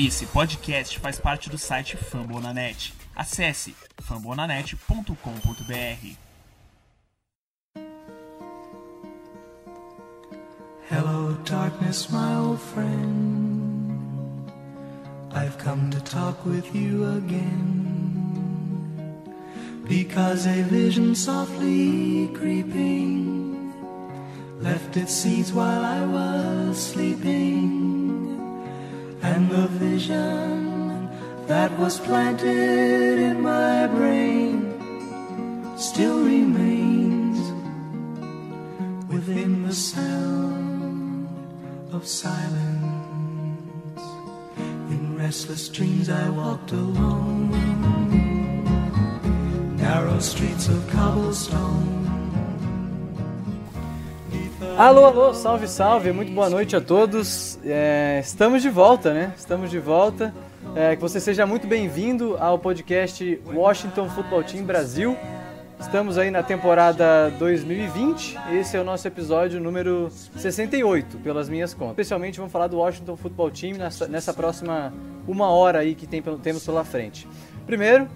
Esse podcast faz parte do site Fambonanet. Acesse fambonanet.com.br. Hello, darkness, my old friend. I've come to talk with you again. Because a vision softly creeping left its seeds while I was sleeping. And the vision that was planted in my brain still remains within the sound of silence. In restless dreams, I walked alone, narrow streets of cobblestone. Alô, alô, salve, salve, muito boa noite a todos. É, estamos de volta, né? Estamos de volta. É, que você seja muito bem-vindo ao podcast Washington Football Team Brasil. Estamos aí na temporada 2020. Esse é o nosso episódio número 68, pelas minhas contas. Especialmente vamos falar do Washington Football Team nessa, nessa próxima uma hora aí que tem, temos pela frente. Primeiro,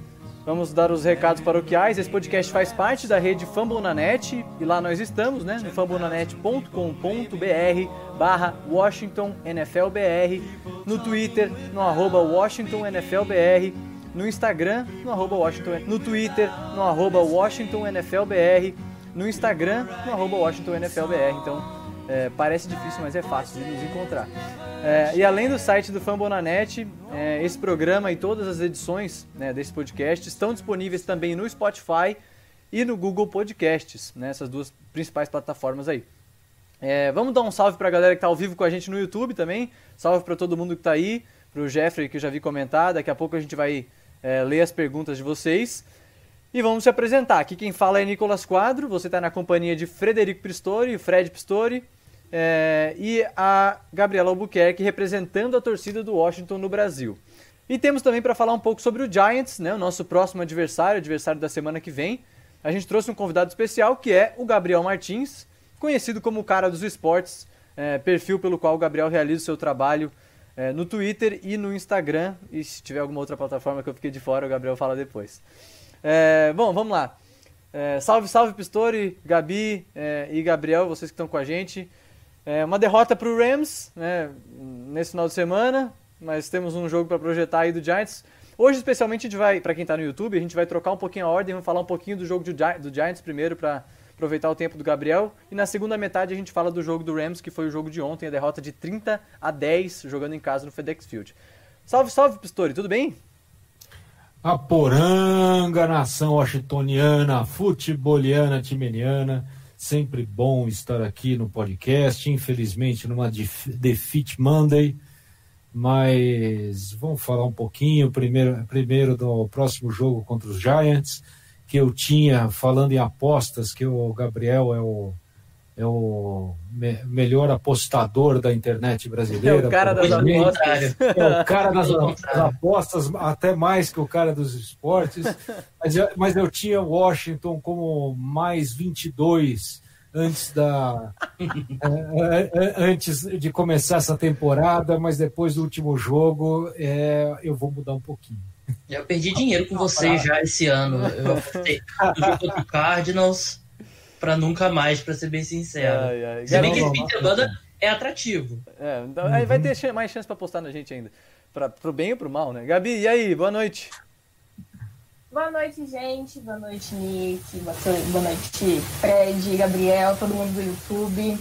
Vamos dar os recados paroquiais. Esse podcast faz parte da rede Fambonanet e lá nós estamos, né? No fambonanet.com.br barra Washington NFLBR, no Twitter, no arroba Washington NFLBR, no Instagram, no arroba Washington, no Twitter, no arroba Washington no Instagram, no arroba Washington NFLBR. Então, é, parece difícil, mas é fácil de nos encontrar. É, e além do site do Fambonanet, é, esse programa e todas as edições né, desse podcast estão disponíveis também no Spotify e no Google Podcasts, né, essas duas principais plataformas aí. É, vamos dar um salve para a galera que está ao vivo com a gente no YouTube também. Salve para todo mundo que está aí, para o Jeffrey que eu já vi comentar. Daqui a pouco a gente vai é, ler as perguntas de vocês. E vamos se apresentar. Aqui quem fala é Nicolas Quadro. Você está na companhia de Frederico Pistori, Fred Pistori é, e a Gabriela Albuquerque representando a torcida do Washington no Brasil. E temos também para falar um pouco sobre o Giants, né, o nosso próximo adversário, adversário da semana que vem. A gente trouxe um convidado especial que é o Gabriel Martins, conhecido como o cara dos esportes, é, perfil pelo qual o Gabriel realiza o seu trabalho é, no Twitter e no Instagram. E se tiver alguma outra plataforma que eu fiquei de fora, o Gabriel fala depois. É, bom, vamos lá. É, salve, salve Pistori, Gabi é, e Gabriel, vocês que estão com a gente. É, uma derrota para o Rams né, nesse final de semana, mas temos um jogo para projetar aí do Giants. Hoje, especialmente, a gente vai, para quem está no YouTube, a gente vai trocar um pouquinho a ordem, vamos falar um pouquinho do jogo do, Giants primeiro para aproveitar o tempo do Gabriel. E na segunda metade a gente fala do jogo do Rams, que foi o jogo de ontem, a derrota de 30 a 10, jogando em casa no FedEx Field. Salve, salve, Pistori, tudo bem? A poranga, nação washingtoniana, futeboliana, timeniana. Sempre bom estar aqui no podcast. Infelizmente, numa Defeat Monday. Mas vamos falar um pouquinho primeiro, primeiro do próximo jogo contra os Giants, que eu tinha, falando em apostas, que o Gabriel é o é o me melhor apostador da internet brasileira. É o cara das apostas. É o cara das, das, apostas, até mais que o cara dos esportes. Mas eu, mas eu tinha Washington como mais 22 antes da antes de começar essa temporada, mas depois do último jogo é, eu vou mudar um pouquinho. Eu perdi dinheiro com você já esse ano. Eu apostei no jogo do Cardinals para nunca mais, para ser bem sincero. Ai, ai. Se bem que esse Peter Banda é atrativo. É, então, uhum. aí vai ter mais chance para postar na gente ainda. Pra, pro bem ou pro mal, né? Gabi, e aí? Boa noite. Boa noite, gente. Boa noite, Nick. Boa noite, Fred, Gabriel, todo mundo do YouTube.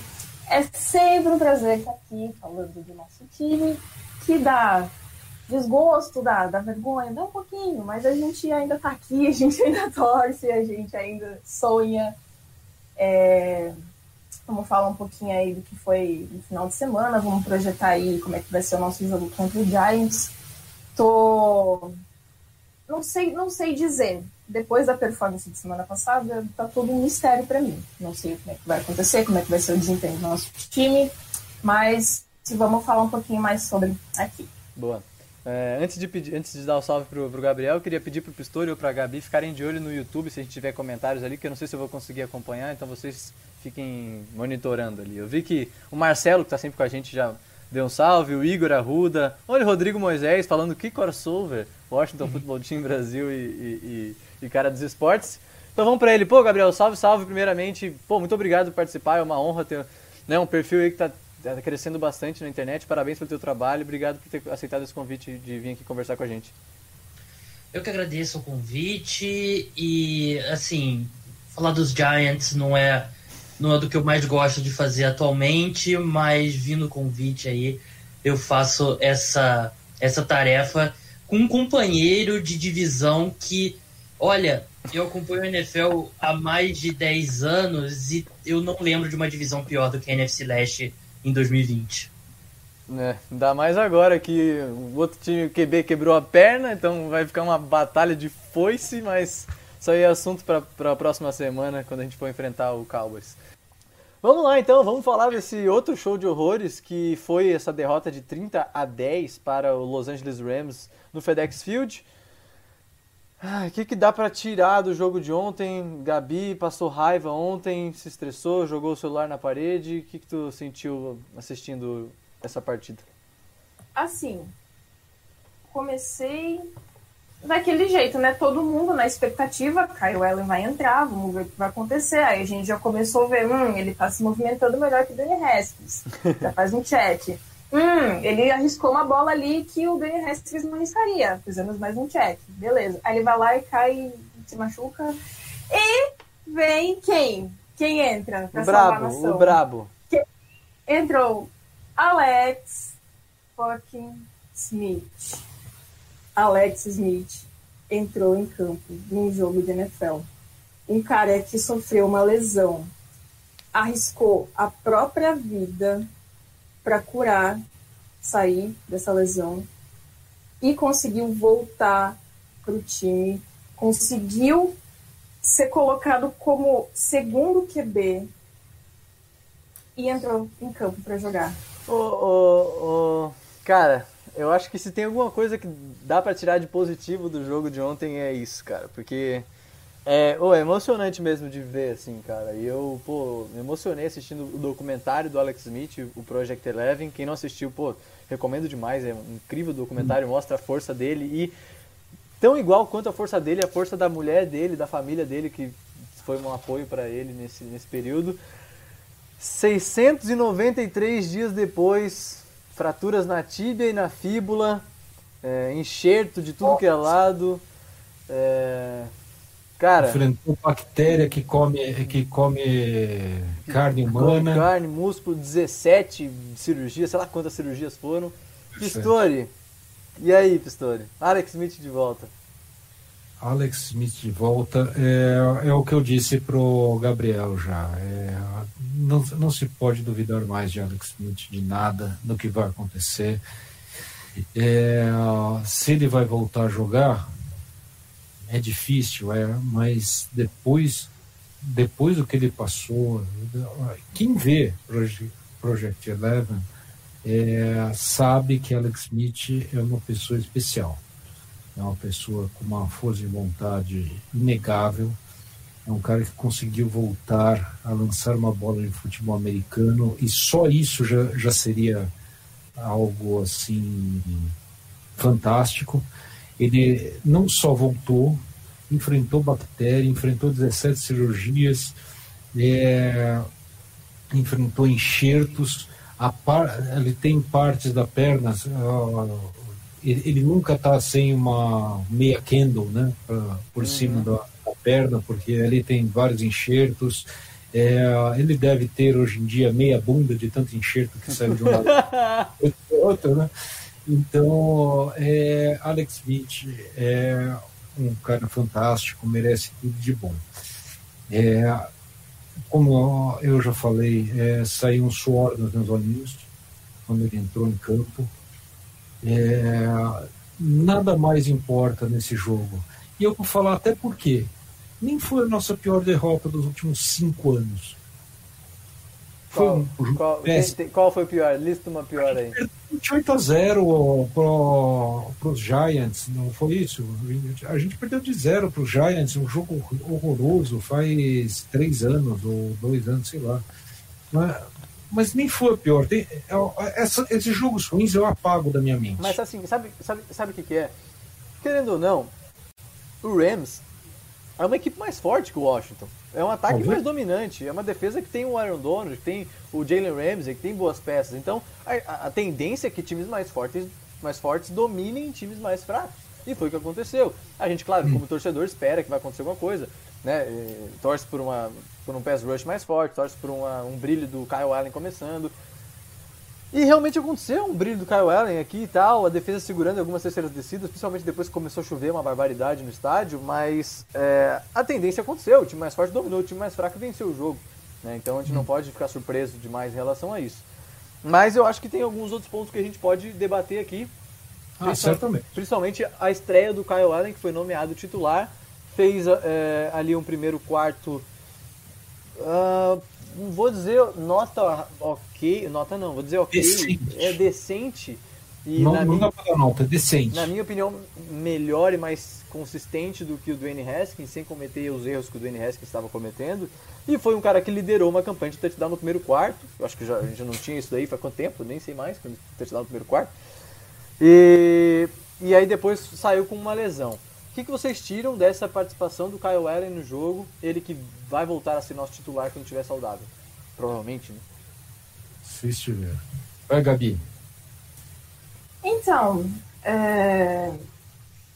É sempre um prazer estar aqui falando do nosso time, que dá desgosto, dá, dá vergonha, dá um pouquinho, mas a gente ainda tá aqui, a gente ainda torce, a gente ainda sonha é, vamos falar um pouquinho aí do que foi no final de semana, vamos projetar aí como é que vai ser o nosso jogo contra o Giants. Tô não sei, não sei dizer. Depois da performance de semana passada, tá todo um mistério para mim. Não sei como é que vai acontecer, como é que vai ser o desempenho do nosso time, mas vamos falar um pouquinho mais sobre aqui. Boa. É, antes, de pedir, antes de dar o salve pro, pro Gabriel, eu queria pedir pro Pistori ou pra Gabi ficarem de olho no YouTube se a gente tiver comentários ali, que eu não sei se eu vou conseguir acompanhar, então vocês fiquem monitorando ali. Eu vi que o Marcelo, que tá sempre com a gente, já deu um salve, o Igor Arruda, olha o Rodrigo Moisés falando que crossover, Washington uhum. Football Team Brasil e, e, e, e cara dos esportes. Então vamos para ele. Pô, Gabriel, salve, salve primeiramente. Pô, muito obrigado por participar, é uma honra ter né, um perfil aí que está tá crescendo bastante na internet. Parabéns pelo teu trabalho, obrigado por ter aceitado esse convite de vir aqui conversar com a gente. Eu que agradeço o convite e, assim, falar dos Giants não é não é do que eu mais gosto de fazer atualmente, mas vindo o convite aí, eu faço essa, essa tarefa com um companheiro de divisão que, olha, eu acompanho a NFL há mais de 10 anos e eu não lembro de uma divisão pior do que a NFC Leste em 2020. É, ainda mais agora que o outro time QB quebrou a perna, então vai ficar uma batalha de foice, mas isso aí é assunto para a próxima semana, quando a gente for enfrentar o Cowboys. Vamos lá então, vamos falar desse outro show de horrores que foi essa derrota de 30 a 10 para o Los Angeles Rams no FedEx Field. O que, que dá para tirar do jogo de ontem? Gabi passou raiva ontem, se estressou, jogou o celular na parede. O que, que tu sentiu assistindo essa partida? Assim, comecei daquele jeito, né? Todo mundo na expectativa, Kyle Allen vai entrar, vamos ver o que vai acontecer. Aí a gente já começou a ver, hum, ele tá se movimentando melhor que o Danny Haskins. já faz um check. Hum, ele arriscou uma bola ali que o Danny Haskins não arriscaria. Fizemos mais um check. Beleza. Aí ele vai lá e cai, se machuca. E vem quem? Quem entra pra o brabo? O brabo. Entrou Alex fucking Smith. Alex Smith entrou em campo num jogo de NFL. Um cara que sofreu uma lesão, arriscou a própria vida para curar, sair dessa lesão e conseguiu voltar para o time, conseguiu ser colocado como segundo QB e entrou em campo para jogar. Ô, cara, eu acho que se tem alguma coisa que dá para tirar de positivo do jogo de ontem é isso, cara. Porque é, oh, é emocionante mesmo de ver, assim, cara. E eu, pô, me emocionei assistindo o documentário do Alex Smith, o Project Eleven. Quem não assistiu, pô, recomendo demais. É um incrível documentário, mostra a força dele e tão igual quanto a força dele, a força da mulher dele, da família dele, que foi um apoio para ele nesse, nesse período. 693 dias depois, fraturas na tíbia e na fíbula, é, enxerto de tudo que é lado. É, cara. Enfrentou bactéria que come, que come carne humana. carne, músculo, 17 cirurgias, sei lá quantas cirurgias foram. Pistori. E aí, Pistori? Alex Smith de volta. Alex Smith de volta é, é o que eu disse pro Gabriel já. É, não, não se pode duvidar mais de Alex Smith de nada do que vai acontecer. É, se ele vai voltar a jogar, é difícil, é, mas depois, depois do que ele passou, quem vê Project, Eleven é, sabe que Alex Smith é uma pessoa especial é uma pessoa com uma força de vontade inegável. É um cara que conseguiu voltar a lançar uma bola de futebol americano e só isso já, já seria algo assim fantástico. Ele não só voltou, enfrentou bactéria, enfrentou 17 cirurgias, é, enfrentou enxertos. Par, ele tem partes da perna, ele, ele nunca está sem uma meia candle, né, pra, por uhum. cima da, da, perna, porque ali tem vários enxertos. É, ele deve ter hoje em dia meia bunda de tanto enxerto que sai de um lado outro, né? Então, é, Alex Smith é um cara fantástico, merece tudo de bom. É, como eu já falei, é, saiu um suor nos meus olhinhos quando ele entrou em campo. É, nada mais importa nesse jogo. E eu vou falar até porque nem foi a nossa pior derrota dos últimos cinco anos. Foi qual, um qual, qual, foi o pior? Lista uma pior aí. 8 a 0 para os Giants, não foi isso? A gente perdeu de zero para os Giants, um jogo horroroso, faz três anos ou dois anos, sei lá. Mas mas nem foi a pior. Tem, é, essa, esses jogos ruins eu apago da minha mente. Mas assim, sabe, sabe, sabe o que, que é? Querendo ou não, o Rams é uma equipe mais forte que o Washington. É um ataque mais dominante. É uma defesa que tem o Aaron Donald, que tem o Jalen Ramsey, que tem boas peças. Então, a, a- a tendência é que times mais fortes, mais fortes dominem times mais fracos. E foi o que aconteceu. A gente, claro, como torcedor, espera que vai acontecer alguma coisa. Né? E torce por, uma, por um pass rush mais forte, torce por uma- um brilho do Kyle Allen começando. E realmente aconteceu um brilho do Kyle Allen aqui e tal, a defesa segurando algumas terceiras descidas, principalmente depois que começou a chover uma barbaridade no estádio, mas é, a tendência aconteceu, o time mais forte dominou, o time mais fraco venceu o jogo. né? Então a gente não pode ficar surpreso demais em relação a isso. Mas eu acho que tem alguns outros pontos que a gente pode debater aqui. Ah, Principal- certamente. Principalmente a estreia do Kyle Allen, que foi nomeado titular, fez é, ali um primeiro quarto. ah, não vou dizer nota ok, nota não, vou dizer ok, Decente. é decente. E não na, não minha, dá pra dar nota, é decente. na minha opinião, melhor e mais consistente do que o Dwayne Haskins, sem cometer os erros que o Dwayne Haskins estava cometendo. E foi um cara que liderou uma campanha de touchdown no primeiro quarto. Eu acho que já, a gente não tinha isso daí faz quanto tempo, nem sei mais, quando touchdown no primeiro quarto. E, e aí depois saiu com uma lesão. O que, que vocês tiram dessa participação do Kyle Allen no jogo? Ele que vai voltar a ser nosso titular quando estiver saudável. Provavelmente, né? Se estiver. Vai, Gabi. Então, é,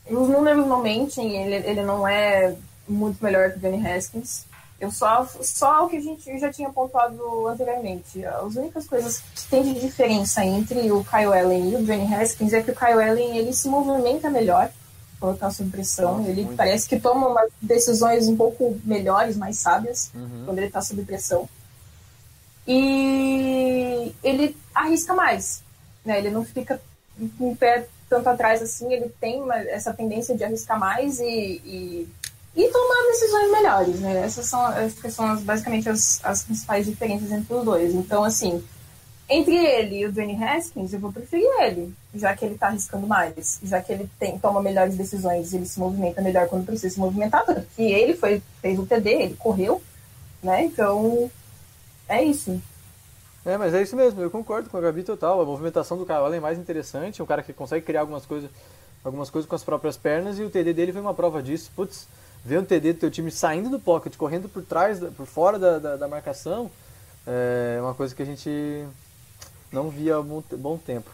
os números não mentem, ele, ele não é muito melhor que o Danny Haskins. Eu só, só o que a gente já tinha pontuado anteriormente. As únicas coisas que tem de diferença entre o Kyle Allen e o Danny Haskins é que o Kyle Allen ele se movimenta melhor tá sob pressão. Nossa, ele muito. parece que toma umas decisões um pouco melhores, mais sábias quando ele tá sob pressão. E ele arrisca mais. Né? Ele não fica com o pé tanto atrás assim, ele tem uma- essa tendência de arriscar mais e, e, e tomar decisões melhores, né? Essas são, que são as- basicamente as, as principais diferenças entre os dois. Então, assim, entre ele e o Dwayne Haskins, eu vou preferir ele, já que ele tá arriscando mais, já que ele tem, toma melhores decisões, ele se movimenta melhor quando precisa se movimentar, tanto que ele foi, fez o TD, ele correu, né? Então, é isso. É, mas é isso mesmo, eu concordo com a Gabi total. A movimentação do Kyle é mais interessante, é um cara que consegue criar algumas coisas, algumas coisas com as próprias pernas e o TD dele foi uma prova disso. Putz, ver um TD do teu time saindo do pocket, correndo por trás, por fora da, da, da marcação, é uma coisa que a gente não via há bom, tempo.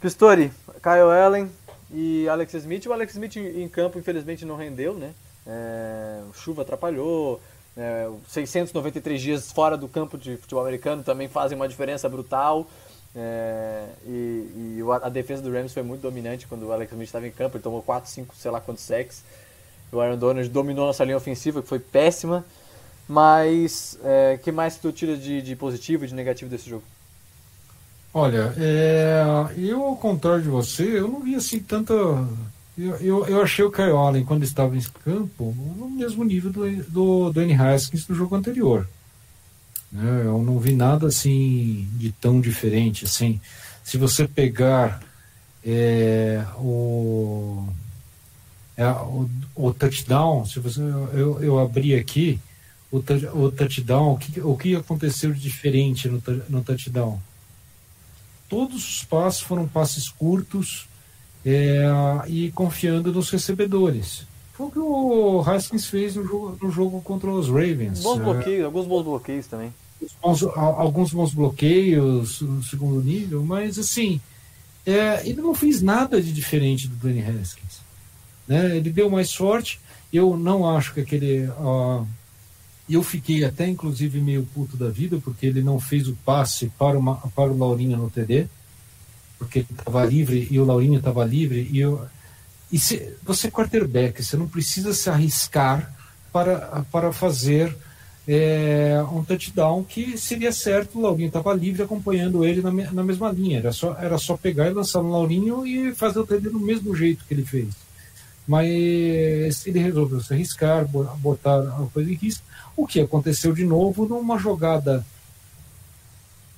Pistori, Kyle Allen e Alex Smith. O Alex Smith em campo, infelizmente, não rendeu, né? É, chuva atrapalhou, é, 693 dias fora do campo de futebol americano também fazem uma diferença brutal. É, e e a defesa do Rams foi muito dominante quando o Alex Smith estava em campo. Ele tomou 4, 5, sei lá quantos sacks. O Aaron Donald dominou nossa linha ofensiva, que foi péssima. Mas, o que mais tu tira de, de positivo e de negativo desse jogo? Olha, é, eu, ao contrário de você, eu não vi assim tanta. Eu, eu, eu achei o Allen, quando estava em campo, no mesmo nível do, do Danny Haskins no jogo anterior. Né, Eu não vi nada assim de tão diferente. Assim, se você pegar é, o, é, o, o touchdown, se você, eu, eu abri aqui o, o touchdown, o que, o que aconteceu de diferente no, no touchdown? Todos os passos foram passes curtos é, e confiando nos recebedores. Foi o que o Haskins fez no jogo, no jogo contra os Ravens. Bons É, bloqueios, alguns bons bloqueios também. bons- al- alguns bons bloqueios no segundo nível, mas assim, é, ele não fez nada de diferente do Danny Haskins. Né? Ele deu mais sorte. Eu não acho que aquele. Ó, eu fiquei até inclusive meio puto da vida, porque ele não fez o passe para, uma, para o Laurinho no TD, porque ele estava livre e o Laurinho estava livre. E, eu, e se, você é quarterback, você não precisa se arriscar para, para fazer é, um touchdown que seria certo, o Laurinho estava livre acompanhando ele na, na mesma linha. Era só, era só pegar e lançar no Laurinho e fazer o TD do mesmo jeito que ele fez. Mas ele resolveu se arriscar, bo- botar a coisa em risco. O que aconteceu de novo numa jogada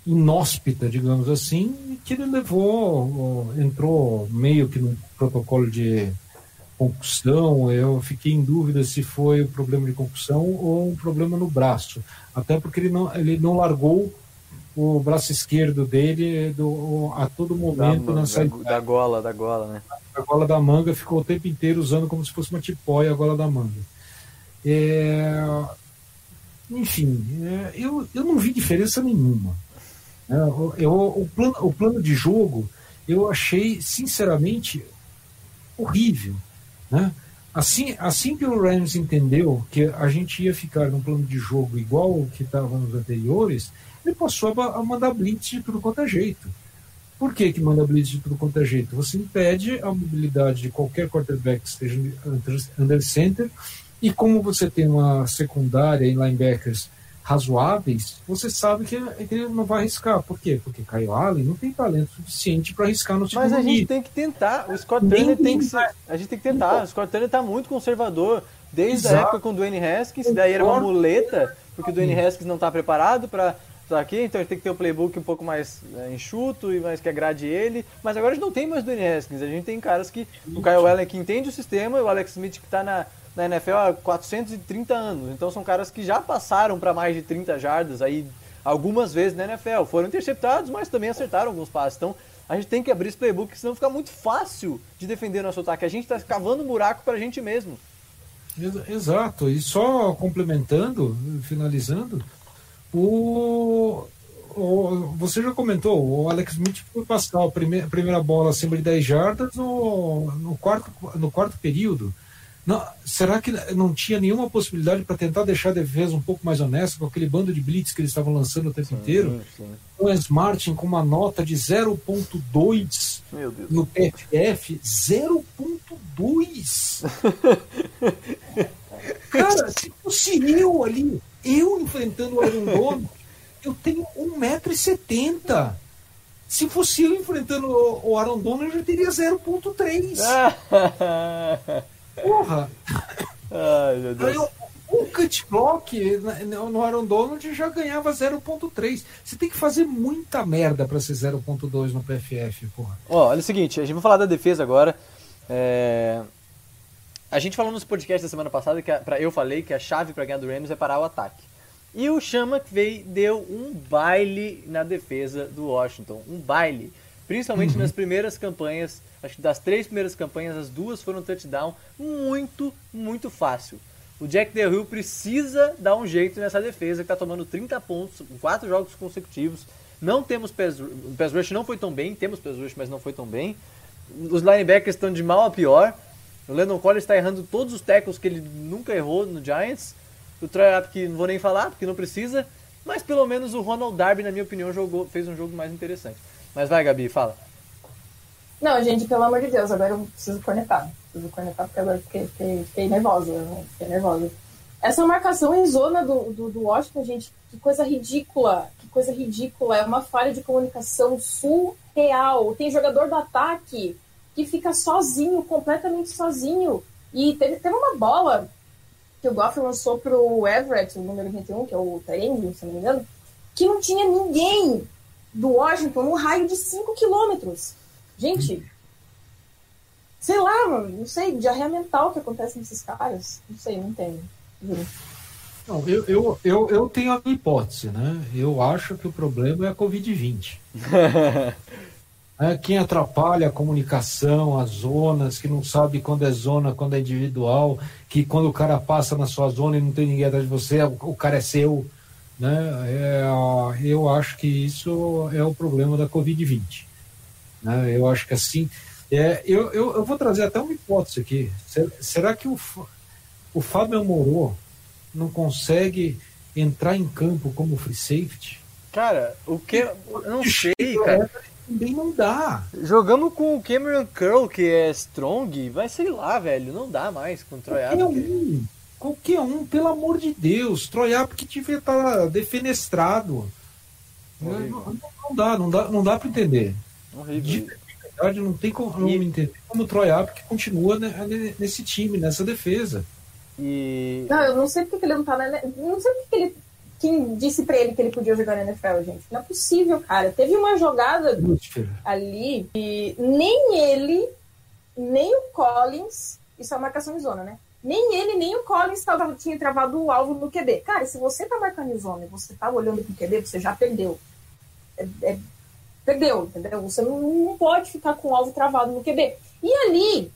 inóspita, digamos assim, que ele levou, entrou meio que no protocolo de concussão. Eu fiquei em dúvida se foi um problema de concussão ou um problema no braço, até porque ele não, ele não largou o braço esquerdo dele do, a todo momento da, na da, saída da gola, da gola, né? A gola da manga, ficou o tempo inteiro usando como se fosse uma tipóia a gola da manga. É, enfim, é, eu, eu não vi diferença nenhuma. né? Eu, o, plano, o plano de jogo eu achei, sinceramente, horrível. Né? Assim, assim que o Rams entendeu que a gente ia ficar num plano de jogo igual o que estava nos anteriores, ele passou a, a mandar blitz de tudo quanto é jeito. Por que, que manda blitz de tudo quanto é jeito? Você impede a mobilidade de qualquer quarterback que esteja under- center, e como você tem uma secundária em linebackers razoáveis, você sabe que, ele não vai arriscar. Por quê? Porque Kyle Allen não tem talento suficiente para arriscar no segundo Mas a gente tem que tentar. O Scott Turner tem que ser, A gente tem que tentar. O Scott Turner tá muito conservador. Desde a Exato. época com o Dwayne Haskins, daí era uma muleta, porque o Dwayne Haskins não tá preparado para estar aqui, então a gente tem que ter um playbook um pouco mais é, enxuto e mais que agrade ele. Mas agora a gente não tem mais Dwayne Haskins, a gente tem caras que. O Kyle Allen que entende o sistema, e o Alex Smith que tá na, na NFL há 430 anos. Então são caras que já passaram para mais de 30 jardas aí algumas vezes na NFL. Foram interceptados, mas também acertaram alguns passes. Então a gente tem que abrir esse playbook, senão fica muito fácil de defender nosso ataque. A gente tá cavando um buraco pra gente mesmo. Ex- Exato, e só complementando, finalizando, o, o- você já comentou, o Alex Smith foi passar a primeira, a primeira bola acima de 10 jardas no, no, quarto, no quarto período. Não, será que não tinha nenhuma possibilidade para tentar deixar a defesa um pouco mais honesta com aquele bando de blitz que eles estavam lançando o tempo inteiro? O Wes Martin com uma nota de 0.2 Meu Deus. no PFF 0.2. Cara, se fosse eu ali, eu enfrentando o Aaron Donald, eu tenho 1,70m. Se fosse eu enfrentando o Aaron Donald, eu já teria 0.3. Porra! Ai, meu Deus. Aí, o- um cut block no Aaron Donald já ganhava 0.3. Você tem que fazer muita merda para ser 0.2 no PFF, porra. Ó, olha o seguinte, a gente vai falar da defesa agora. É, A gente falou nos podcasts da semana passada que a- pra- eu falei que a chave para ganhar do Rams é parar o ataque. E o Chama veio deu um baile na defesa do Washington, um baile, principalmente nas primeiras campanhas. Acho que das três primeiras campanhas, as duas foram touchdown, muito, muito fácil. O Jack Del Rio precisa dar um jeito nessa defesa que tá tomando 30 pontos em quatro jogos consecutivos. Não temos pass, o pass rush não foi tão bem, temos pass rush, mas não foi tão bem. Os linebackers estão de mal a pior. O Landon Collins está errando todos os tackles que ele nunca errou no Giants. O Troy Apke não vou nem falar, porque não precisa. Mas pelo menos o Ronald Darby, na minha opinião, jogou, fez um jogo mais interessante. Mas vai, Gabi, fala. Não, gente, pelo amor de Deus, agora eu preciso cornetar. Preciso cornetar porque agora fiquei, fiquei, fiquei nervosa. né? Fiquei nervosa. Essa marcação em zona do, do, do Washington, gente, que coisa ridícula. Que coisa ridícula. É uma falha de comunicação surreal. Tem jogador do ataque que fica sozinho, completamente sozinho. E teve, teve uma bola que o Goff lançou pro Everett, o número 21, que é o Tyrande, se não me engano, que não tinha ninguém do Washington no raio de 5 quilômetros. Gente, sei lá, mano, não sei, diarreia mental que acontece nesses caras. Não sei, não entendo. Juro. Não, eu, eu, eu, eu tenho a minha hipótese, né? Eu acho que o problema é a Covid-20. É, quem atrapalha a comunicação, as zonas, que não sabe quando é zona, quando é individual, que quando o cara passa na sua zona e não tem ninguém atrás de você, o, o cara é seu. Né? É, eu acho que isso é o problema da Covid-20. Né? Eu acho que assim. É, eu, eu, eu vou trazer até uma hipótese aqui. Será, será que o, o Fábio Moro não consegue entrar em campo como free safety? Cara, o que. Eu não sei, cara. Também não dá. Jogamos com o Cameron Curl, que é strong, mas sei lá, velho, não dá mais com o Troy Qualquer Apke. um, qualquer um, pelo amor de Deus. Troy Apke devia estar defenestrado. Não, não- não dá, não dá, não dá para entender. De Horrível. verdade, não tem como E- entender como o Troy Apke continua ne- nesse time, nessa defesa. E. Não, eu não sei porque que ele não tá na. Não sei porque que ele. Quem disse pra ele que ele podia jogar na NFL, gente? Não é possível, cara. Teve uma jogada ali e nem ele, nem o Collins. Isso é uma marcação em zona, né? Nem ele, nem o Collins tava, tinha travado o alvo no QB. Cara, se você tá marcando em zona e você tá olhando pro QB, você já perdeu. é, é, perdeu, entendeu? Você não, não pode ficar com o alvo travado no QB. E ali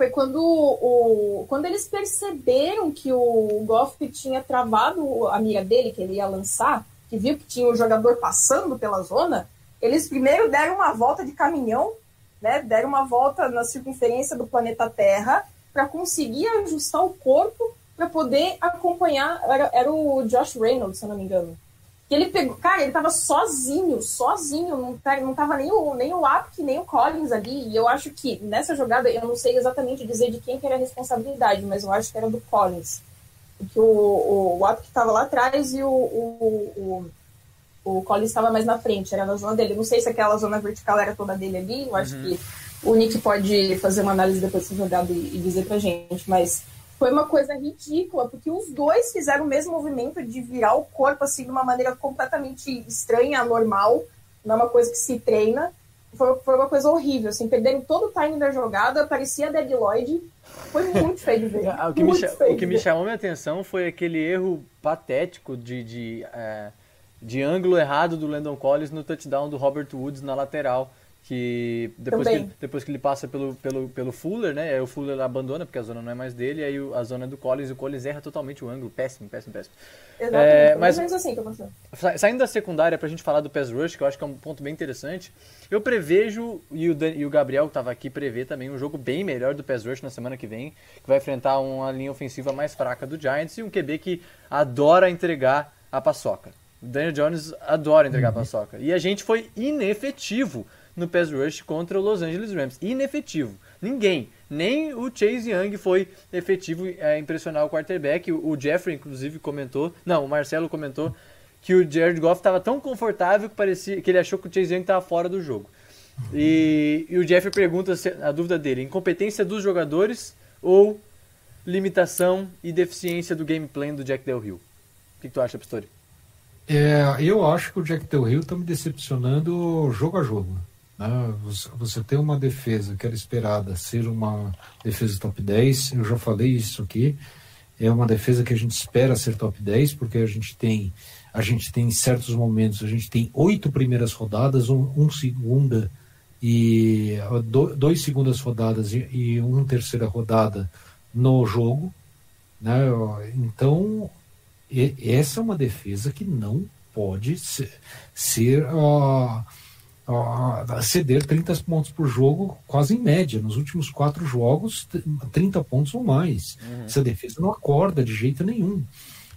foi quando, o, quando eles perceberam que o Goff tinha travado a mira dele, que ele ia lançar, que viu que tinha um jogador passando pela zona, eles primeiro deram uma volta de caminhão, né, deram uma volta na circunferência do planeta Terra para conseguir ajustar o corpo para poder acompanhar. Era, era o Josh Reynolds, se eu não me engano que ele pegou. Cara, ele tava sozinho, sozinho. Não, tá, não tava nem o, nem o Apk, nem o Collins ali. E eu acho que nessa jogada, eu não sei exatamente dizer de quem que era a responsabilidade, mas eu acho que era do Collins. Porque o, o, o Apk tava lá atrás e o, o, o, o Collins estava mais na frente, era na zona dele. Não sei se aquela zona vertical era toda dele ali. Eu acho uhum. que o Nick pode fazer uma análise depois dessa jogada e, e dizer pra gente. Mas foi uma coisa ridícula, porque os dois fizeram o mesmo movimento de virar o corpo assim de uma maneira completamente estranha, anormal, não é uma coisa que se treina. Foi, foi uma coisa horrível, assim, perderam todo o timing da jogada, parecia Dead Lloyd. Foi muito feio de ver. Ah, o, que me, o que me chamou minha atenção foi aquele erro patético de, de, é, de ângulo errado do Landon Collins no touchdown do Robert Woods na lateral que depois, que ele, depois que ele passa pelo, pelo, pelo Fuller, né? Aí o Fuller abandona porque a zona não é mais dele, aí a zona é do Collins, o Collins erra totalmente o ângulo, péssimo, péssimo, péssimo. Exatamente, é, mas assim que eu Saindo da secundária pra gente falar do pass rush, que eu acho que é um ponto bem interessante, eu prevejo, e o, Dan, e o Gabriel que tava aqui prevê também, um jogo bem melhor do pass rush na semana que vem, que vai enfrentar uma linha ofensiva mais fraca do Giants e um QB que adora entregar a paçoca. O Daniel Jones adora entregar uhum. a paçoca. E a gente foi inefetivo no pass rush contra o Los Angeles Rams. Inefetivo. Ninguém, nem o Chase Young foi efetivo a impressionar o quarterback. O, Jeffrey, inclusive, comentou, não, o Marcelo comentou que o Jared Goff estava tão confortável que parecia que ele achou que o Chase Young estava fora do jogo. E, e o Jeffrey pergunta a dúvida dele: incompetência dos jogadores ou limitação e deficiência do game plan do Jack Del Hill? O que, que tu acha, Pistori? É, eu acho que o Jack Del Hill está me decepcionando jogo a jogo. Né? Você tem uma defesa que era esperada ser uma defesa top 10, eu já falei isso aqui, é uma defesa que a gente espera ser top 10, porque a gente tem, a gente tem em certos momentos, a gente tem oito primeiras rodadas, um, um segunda e do, dois segundas rodadas e, e uma terceira rodada no jogo, né? Então e, essa é uma defesa que não pode ser, ser uh, uh, ceder 30 pontos por jogo, quase em média. Nos últimos quatro jogos, 30 pontos ou mais. Uhum. Essa defesa não acorda de jeito nenhum.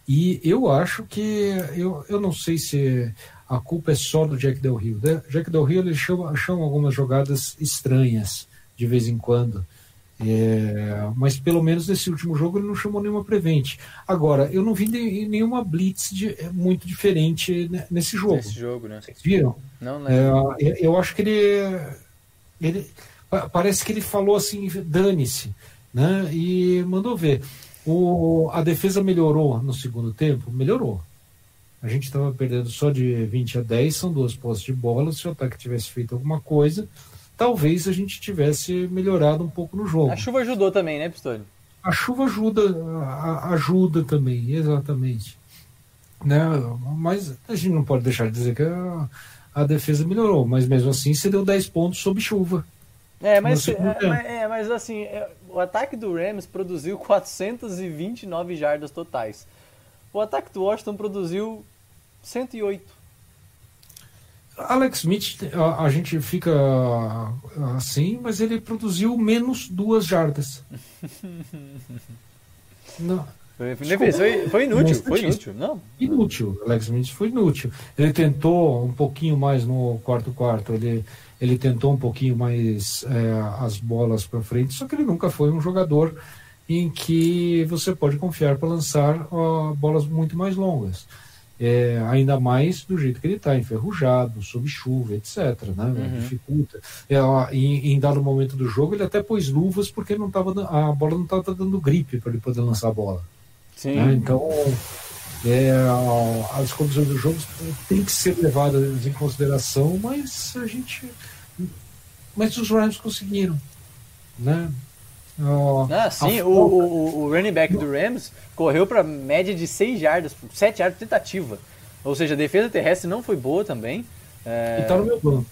E eu acho que, eu, eu não sei se a culpa é só do Jack Del Rio. Né? Jack Del Rio ele chama, chama algumas jogadas estranhas de vez em quando. É, mas pelo menos nesse último jogo ele não chamou nenhuma prevente. Agora, eu não vi nenhuma blitz de, muito diferente nesse jogo. Nesse jogo, né? Vocês viram? Não, não. É, eu acho que ele, ele. Parece que ele falou assim, dane-se, né? E mandou ver. O, a defesa melhorou no segundo tempo? Melhorou. A gente estava perdendo só de 20 a 10, são duas postes de bola. Se o ataque tivesse feito alguma coisa, talvez a gente tivesse melhorado um pouco no jogo. A chuva ajudou também, né, Pistole? A chuva ajuda, ajuda também, exatamente. Né? Mas a gente não pode deixar de dizer que a, a defesa melhorou, mas mesmo assim você deu 10 pontos sob chuva. É, mas, é, mas, é, mas assim, é, o ataque do Rams produziu 429 jardas totais. O ataque do Washington produziu 108. Alex Smith, a, a, gente fica assim, mas ele produziu menos duas jardas. Não. Foi, foi, foi inútil, foi inútil, não? Inútil, Alex Smith foi inútil. Ele tentou um pouquinho mais no quarto quarto, ele, ele tentou um pouquinho mais é, as bolas para frente, só que ele nunca foi um jogador em que você pode confiar para lançar bolas muito mais longas é, ainda mais do jeito que ele está, enferrujado, sob chuva, etc. Né? Uhum. Dificulta. É, em, em, dado momento do jogo, ele até pôs luvas porque não tava, a bola não estava dando gripe para ele poder lançar a bola. Sim. Né? Então, é, as condições do jogo têm que ser levadas em consideração, mas a gente. Mas os Rams conseguiram. Né? Ah, sim, o, o, o, running back do Rams correu para média de 6 jardas, 7 jardas de tentativa. Ou seja, a defesa terrestre não foi boa também. É, E tá no meu banco.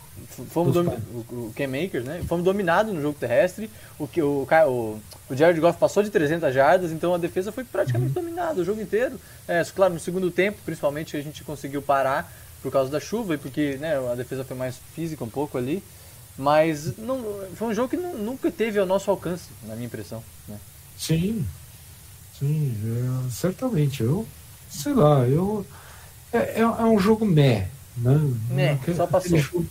fomos domi- o, o Cam Akers, né? Fomos dominados no jogo terrestre. O, que, o, o, o Jared Goff passou de 300 jardas, então a defesa foi praticamente dominada o jogo inteiro. É, claro, no segundo tempo, principalmente, a gente conseguiu parar por causa da chuva e porque né, a defesa foi mais física um pouco ali. Mas não, foi um jogo que nu- nunca teve ao nosso alcance, na minha impressão. Né? Sim, sim, é, certamente. Eu, sei lá, eu. É, é, é um jogo meh, né? Meh, Aquele- só passou. Aquele jogo,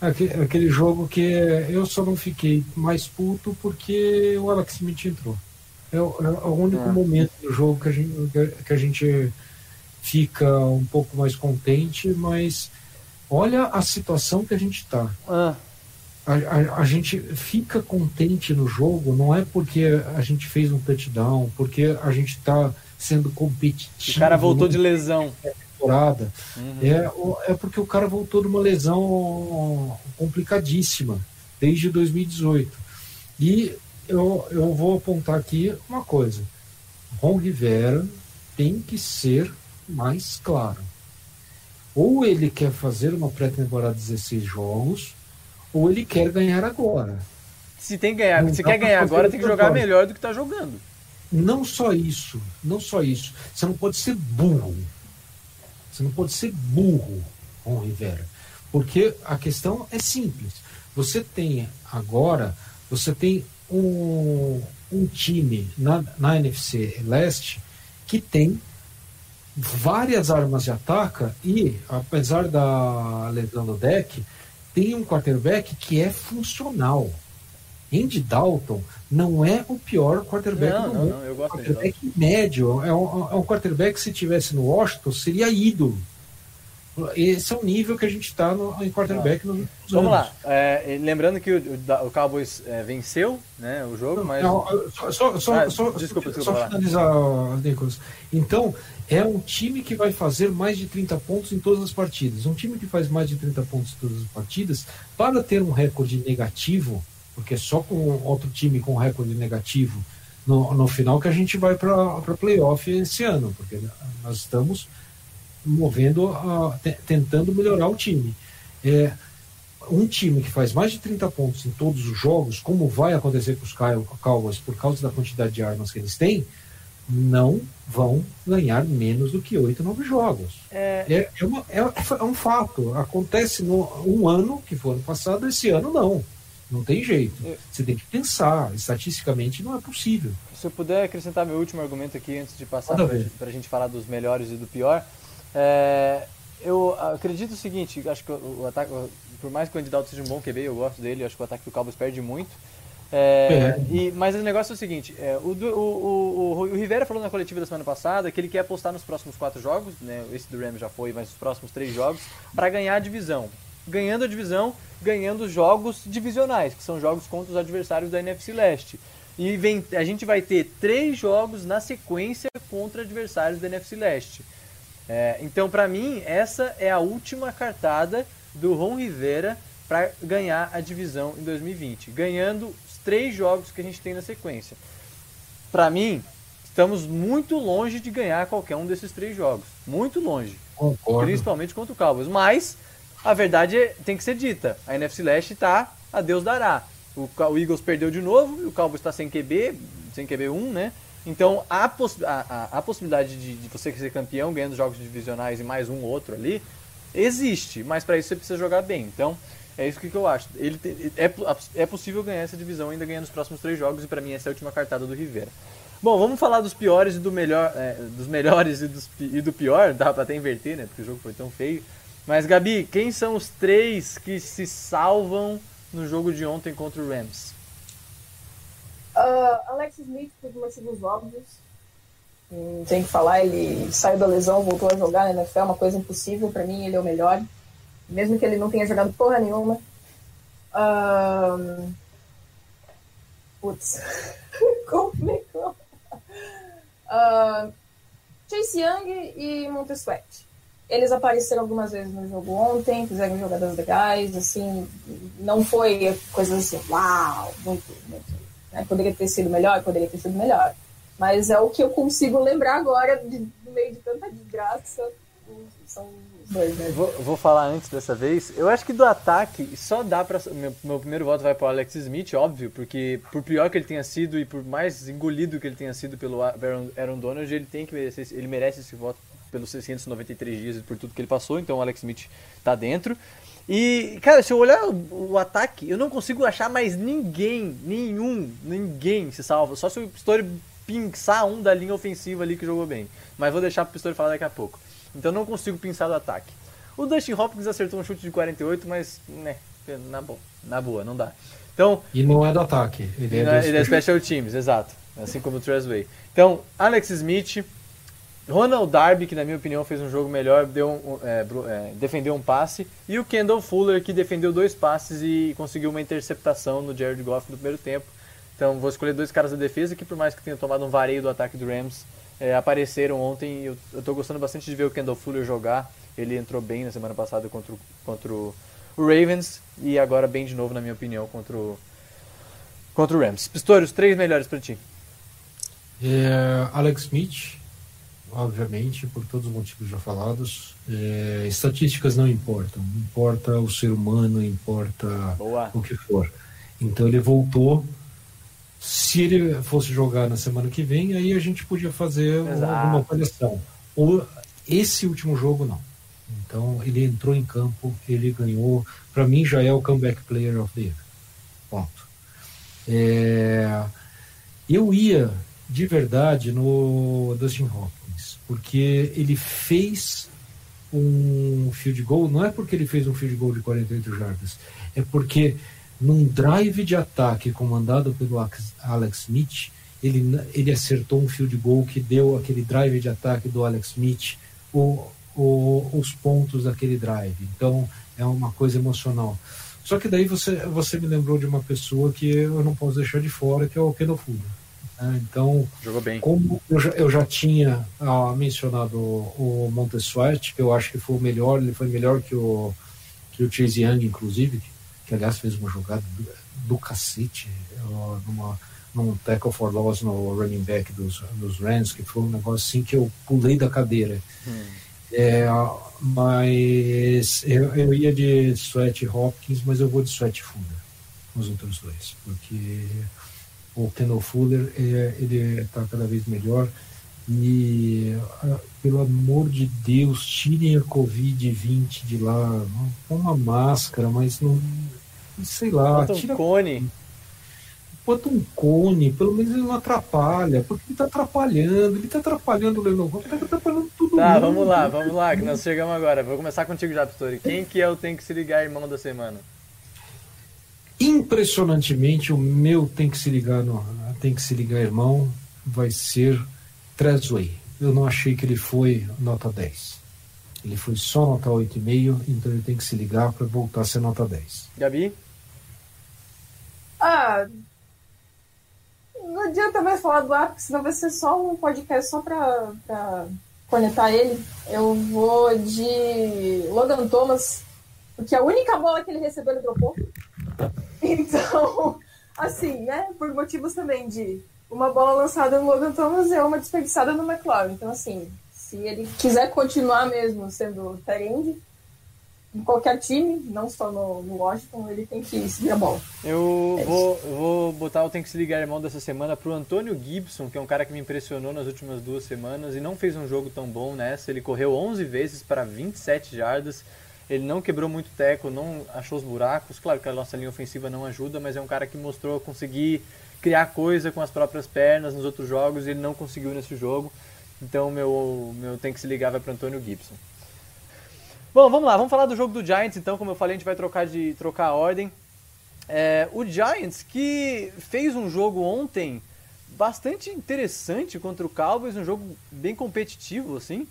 aquele, aquele jogo que eu só não fiquei mais puto porque o Alex Smith entrou. É, o- é o único Ah. momento do jogo que a, gente, que a gente fica um pouco mais contente, mas olha a situação que a gente está. Ah, A, a, a gente fica contente no jogo não é porque a gente fez um touchdown, porque a gente está sendo competitivo. o cara voltou de lesão. temporada. Uhum. É, é porque o cara voltou de uma lesão complicadíssima desde 2018. E eu, eu vou apontar aqui uma coisa: Ron Rivera tem que ser mais claro. Ou ele quer fazer uma pré-temporada de 16 jogos, ou ele quer ganhar agora. Se, tem que ganhar, Não se quer ganhar agora, tem que jogar melhor do que tá jogando. Não só isso, não só isso. Você não pode ser burro. Você não pode ser burro, Ron Rivera. Porque a questão é simples. Você tem agora, você tem um, um time na, na NFC Leste que tem várias armas de ataque e, apesar da lesão do deck, tem um quarterback que é funcional. Andy Dalton não é o pior quarterback Não, do mundo. não, eu gosto quarterback médio. É um, é um quarterback que se tivesse no Washington seria ídolo. Esse é o nível que a gente está em quarterback nos últimos Vamos lá. É, lembrando que o, o Cowboys é, venceu né, o jogo, mas. Não, só, só, só, Ah, só- desculpa, desculpa, só finalizar, Nicolas. Então, é um time que vai fazer mais de 30 pontos em todas as partidas. Um time que faz mais de 30 pontos em todas as partidas, para ter um recorde negativo, porque é só com outro time com recorde negativo no, no final que a gente vai para playoff esse ano, porque nós estamos movendo, a- te- tentando melhorar o time. É, um time que faz mais de 30 pontos em todos os jogos, como vai acontecer com os Cow- Cowboys por causa da quantidade de armas que eles têm, não vão ganhar menos do que 8, 9 jogos. É, É, é, uma- é- é um fato. Acontece no um ano, que foi ano passado, esse ano não. Não tem jeito. É. Você tem que pensar. Estatisticamente não é possível. se eu puder acrescentar meu último argumento aqui antes de passar para a gente falar dos melhores e do pior, é, eu acredito o seguinte: acho que o, ataque, por mais que o candidato seja um bom QB, eu gosto dele, acho que o ataque do Cowboys perde muito. É, É. e, mas o negócio é o seguinte: é, o, o, o, o, Rivera falou na coletiva da semana passada que ele quer apostar nos próximos quatro jogos, né, esse do Rams já foi, mas os próximos três jogos, para ganhar a divisão. Ganhando a divisão, ganhando os jogos divisionais, que são jogos contra os adversários da NFC Leste. E vem, a gente vai ter três jogos na sequência contra adversários da NFC Leste. É, então, para mim, essa é a última cartada do Ron Rivera para ganhar a divisão em 2020, ganhando os três jogos que a gente tem na sequência. Para mim, estamos muito longe de ganhar qualquer um desses três jogos, muito longe, Concordo. principalmente contra o Cowboys. Mas a verdade é- tem que ser dita: a NFC Leste está a Deus dará. O, o Eagles perdeu de novo, e o Cowboys está sem QB, sem QB 1, né? Então a, poss- a, a- a possibilidade de, de você ser campeão ganhando jogos divisionais e mais um ou outro ali existe, mas para isso você precisa jogar bem. Então é isso que, eu acho. Ele te- é, é possível ganhar essa divisão ainda ganhando os próximos três jogos e para mim essa é a última cartada do Rivera. Bom, vamos falar dos piores e do melhor, é, dos melhores e, dos, e do pior. Dá para até inverter, né? Porque o jogo foi tão feio. Mas Gabi, quem são os três que se salvam no jogo de ontem contra o Rams? Ah, Alex Smith por motivos óbvios. Não tem que falar, ele saiu da lesão, voltou a jogar na NFL, uma coisa impossível. Pra mim, ele é o melhor. Mesmo que ele não tenha jogado porra nenhuma. Ahn, Putz, complicou. Ahn, Chase Young e Montesuet. Eles apareceram algumas vezes no jogo ontem, fizeram jogadas legais, assim, não foi coisa assim, uau, muito, muito né? Poderia ter sido melhor, poderia ter sido melhor. Mas é o que eu consigo lembrar agora, de, no meio de tanta desgraça, são os dois, né? Vou, vou falar antes dessa vez. Eu acho que do ataque só dá pra. Meu, meu primeiro voto vai para Alex Smith, óbvio, porque por pior que ele tenha sido e por mais engolido que ele tenha sido pelo Aaron, Aaron Donald, ele tem que merecer, ele merece esse voto pelos 693 dias e por tudo que ele passou, então o Alex Smith tá dentro. E, cara, se eu olhar o, o, ataque, eu não consigo achar mais ninguém, nenhum, ninguém se salva. Só se o Pistori pinçar um da linha ofensiva ali que jogou bem. Mas vou deixar pro Pistori falar daqui a pouco. Então não consigo pensar do ataque. O Dustin Hopkins acertou um chute de 48, mas, né, na boa, na boa, não dá. Então, e não é do ataque, ele é, do é, ele é special teams, exato. Assim como o Trezway. Então, Alex Smith, Ronald Darby, que na minha opinião fez um jogo melhor, deu um, é, é, defendeu um passe, e o Kendall Fuller, que defendeu dois passes e conseguiu uma interceptação no Jared Goff no primeiro tempo. Então vou escolher dois caras da defesa que, por mais que tenha tomado um vareio do ataque do Rams, é, apareceram ontem. Eu, estou gostando bastante de ver o Kendall Fuller jogar. Ele entrou bem na semana passada contra, o, contra o Ravens e agora bem de novo, na minha opinião, contra o, contra o Rams. Pistori, os três melhores para ti. É, Alex Smith, obviamente, por todos os motivos já falados. É, estatísticas não importam, importa o ser humano, importa Boa. o que for. Então ele voltou. Se ele fosse jogar na semana que vem, aí a gente podia fazer Exato. alguma avaliação. Ou esse último jogo não. Então ele entrou em campo, ele ganhou. Para mim já é o comeback player of the year. Ponto. É, eu ia de verdade no Dustin Hopkins porque ele fez um field goal, não é porque ele fez um field goal de 48 jardas, é porque num drive de ataque comandado pelo Alex Smith, ele, ele acertou um field goal que deu aquele drive de ataque do Alex Smith o, o, os pontos daquele drive. Então é uma coisa emocional. Só que daí você, você me lembrou de uma pessoa que eu não posso deixar de fora, que é o Fuller. Né? Então, Jogou bem. como eu já, eu já tinha ah, mencionado o, o Montesuete, que eu acho que foi o melhor, ele foi melhor que o, que o Chase Young, inclusive, que aliás fez uma jogada do, do cacete, numa, num tackle for loss no running back dos, dos Rams, que foi um negócio assim que eu pulei da cadeira. Hum. É, mas eu, eu ia de Sweat Hopkins, mas eu vou de Sweat Fuller, os outros dois, porque o Kendall Fuller, é, ele está cada vez melhor. E, ah, pelo amor de Deus, tirem a Covid-20 de lá. Põe uma máscara, mas não. Sei lá. Bota um tira, cone. Bota um cone, pelo menos ele não atrapalha. Porque ele está atrapalhando. Ele está atrapalhando o Lenovo, ele está atrapalhando tudo. Tá, mundo. vamos lá, vamos lá, que nós chegamos agora. Vou começar contigo já, Pistori. Quem que é o Tem que se ligar, irmão da semana? Impressionantemente, o meu tem que se ligar, no, tem que se ligar, irmão, vai ser Trezway. Eu não achei que ele foi nota 10. Ele foi só nota 8,5, então ele tem que se ligar para voltar a ser nota 10. Gabi? Ah, não adianta mais falar do Apple, senão vai ser só um podcast só para conectar ele. Eu vou de Logan Thomas, porque a única bola que ele recebeu ele dropou. Então, assim, né? Por motivos também de uma bola lançada no Logan Thomas é uma desperdiçada no McLaren. Então, assim, se ele quiser continuar mesmo sendo Terend em qualquer time, não só no, no, Washington, ele tem que seguir a bola. Eu é vou, vou botar o Tem que se ligar, irmão, dessa semana pro Antônio Gibson, que é um cara que me impressionou nas últimas duas semanas e não fez um jogo tão bom nessa. Ele correu 11 vezes para 27 jardas ele não quebrou muito teco, não achou os buracos. Claro que a nossa linha ofensiva não ajuda, mas é um cara que mostrou conseguir criar coisa com as próprias pernas nos outros jogos e ele não conseguiu nesse jogo. Então meu, meu tem que se ligar vai para Antônio Gibson. Bom, vamos lá, vamos falar do jogo do Giants então. Como eu falei, a gente vai trocar, de, trocar a ordem. É, o Giants que fez um jogo ontem bastante interessante contra o Cowboys, um jogo bem competitivo assim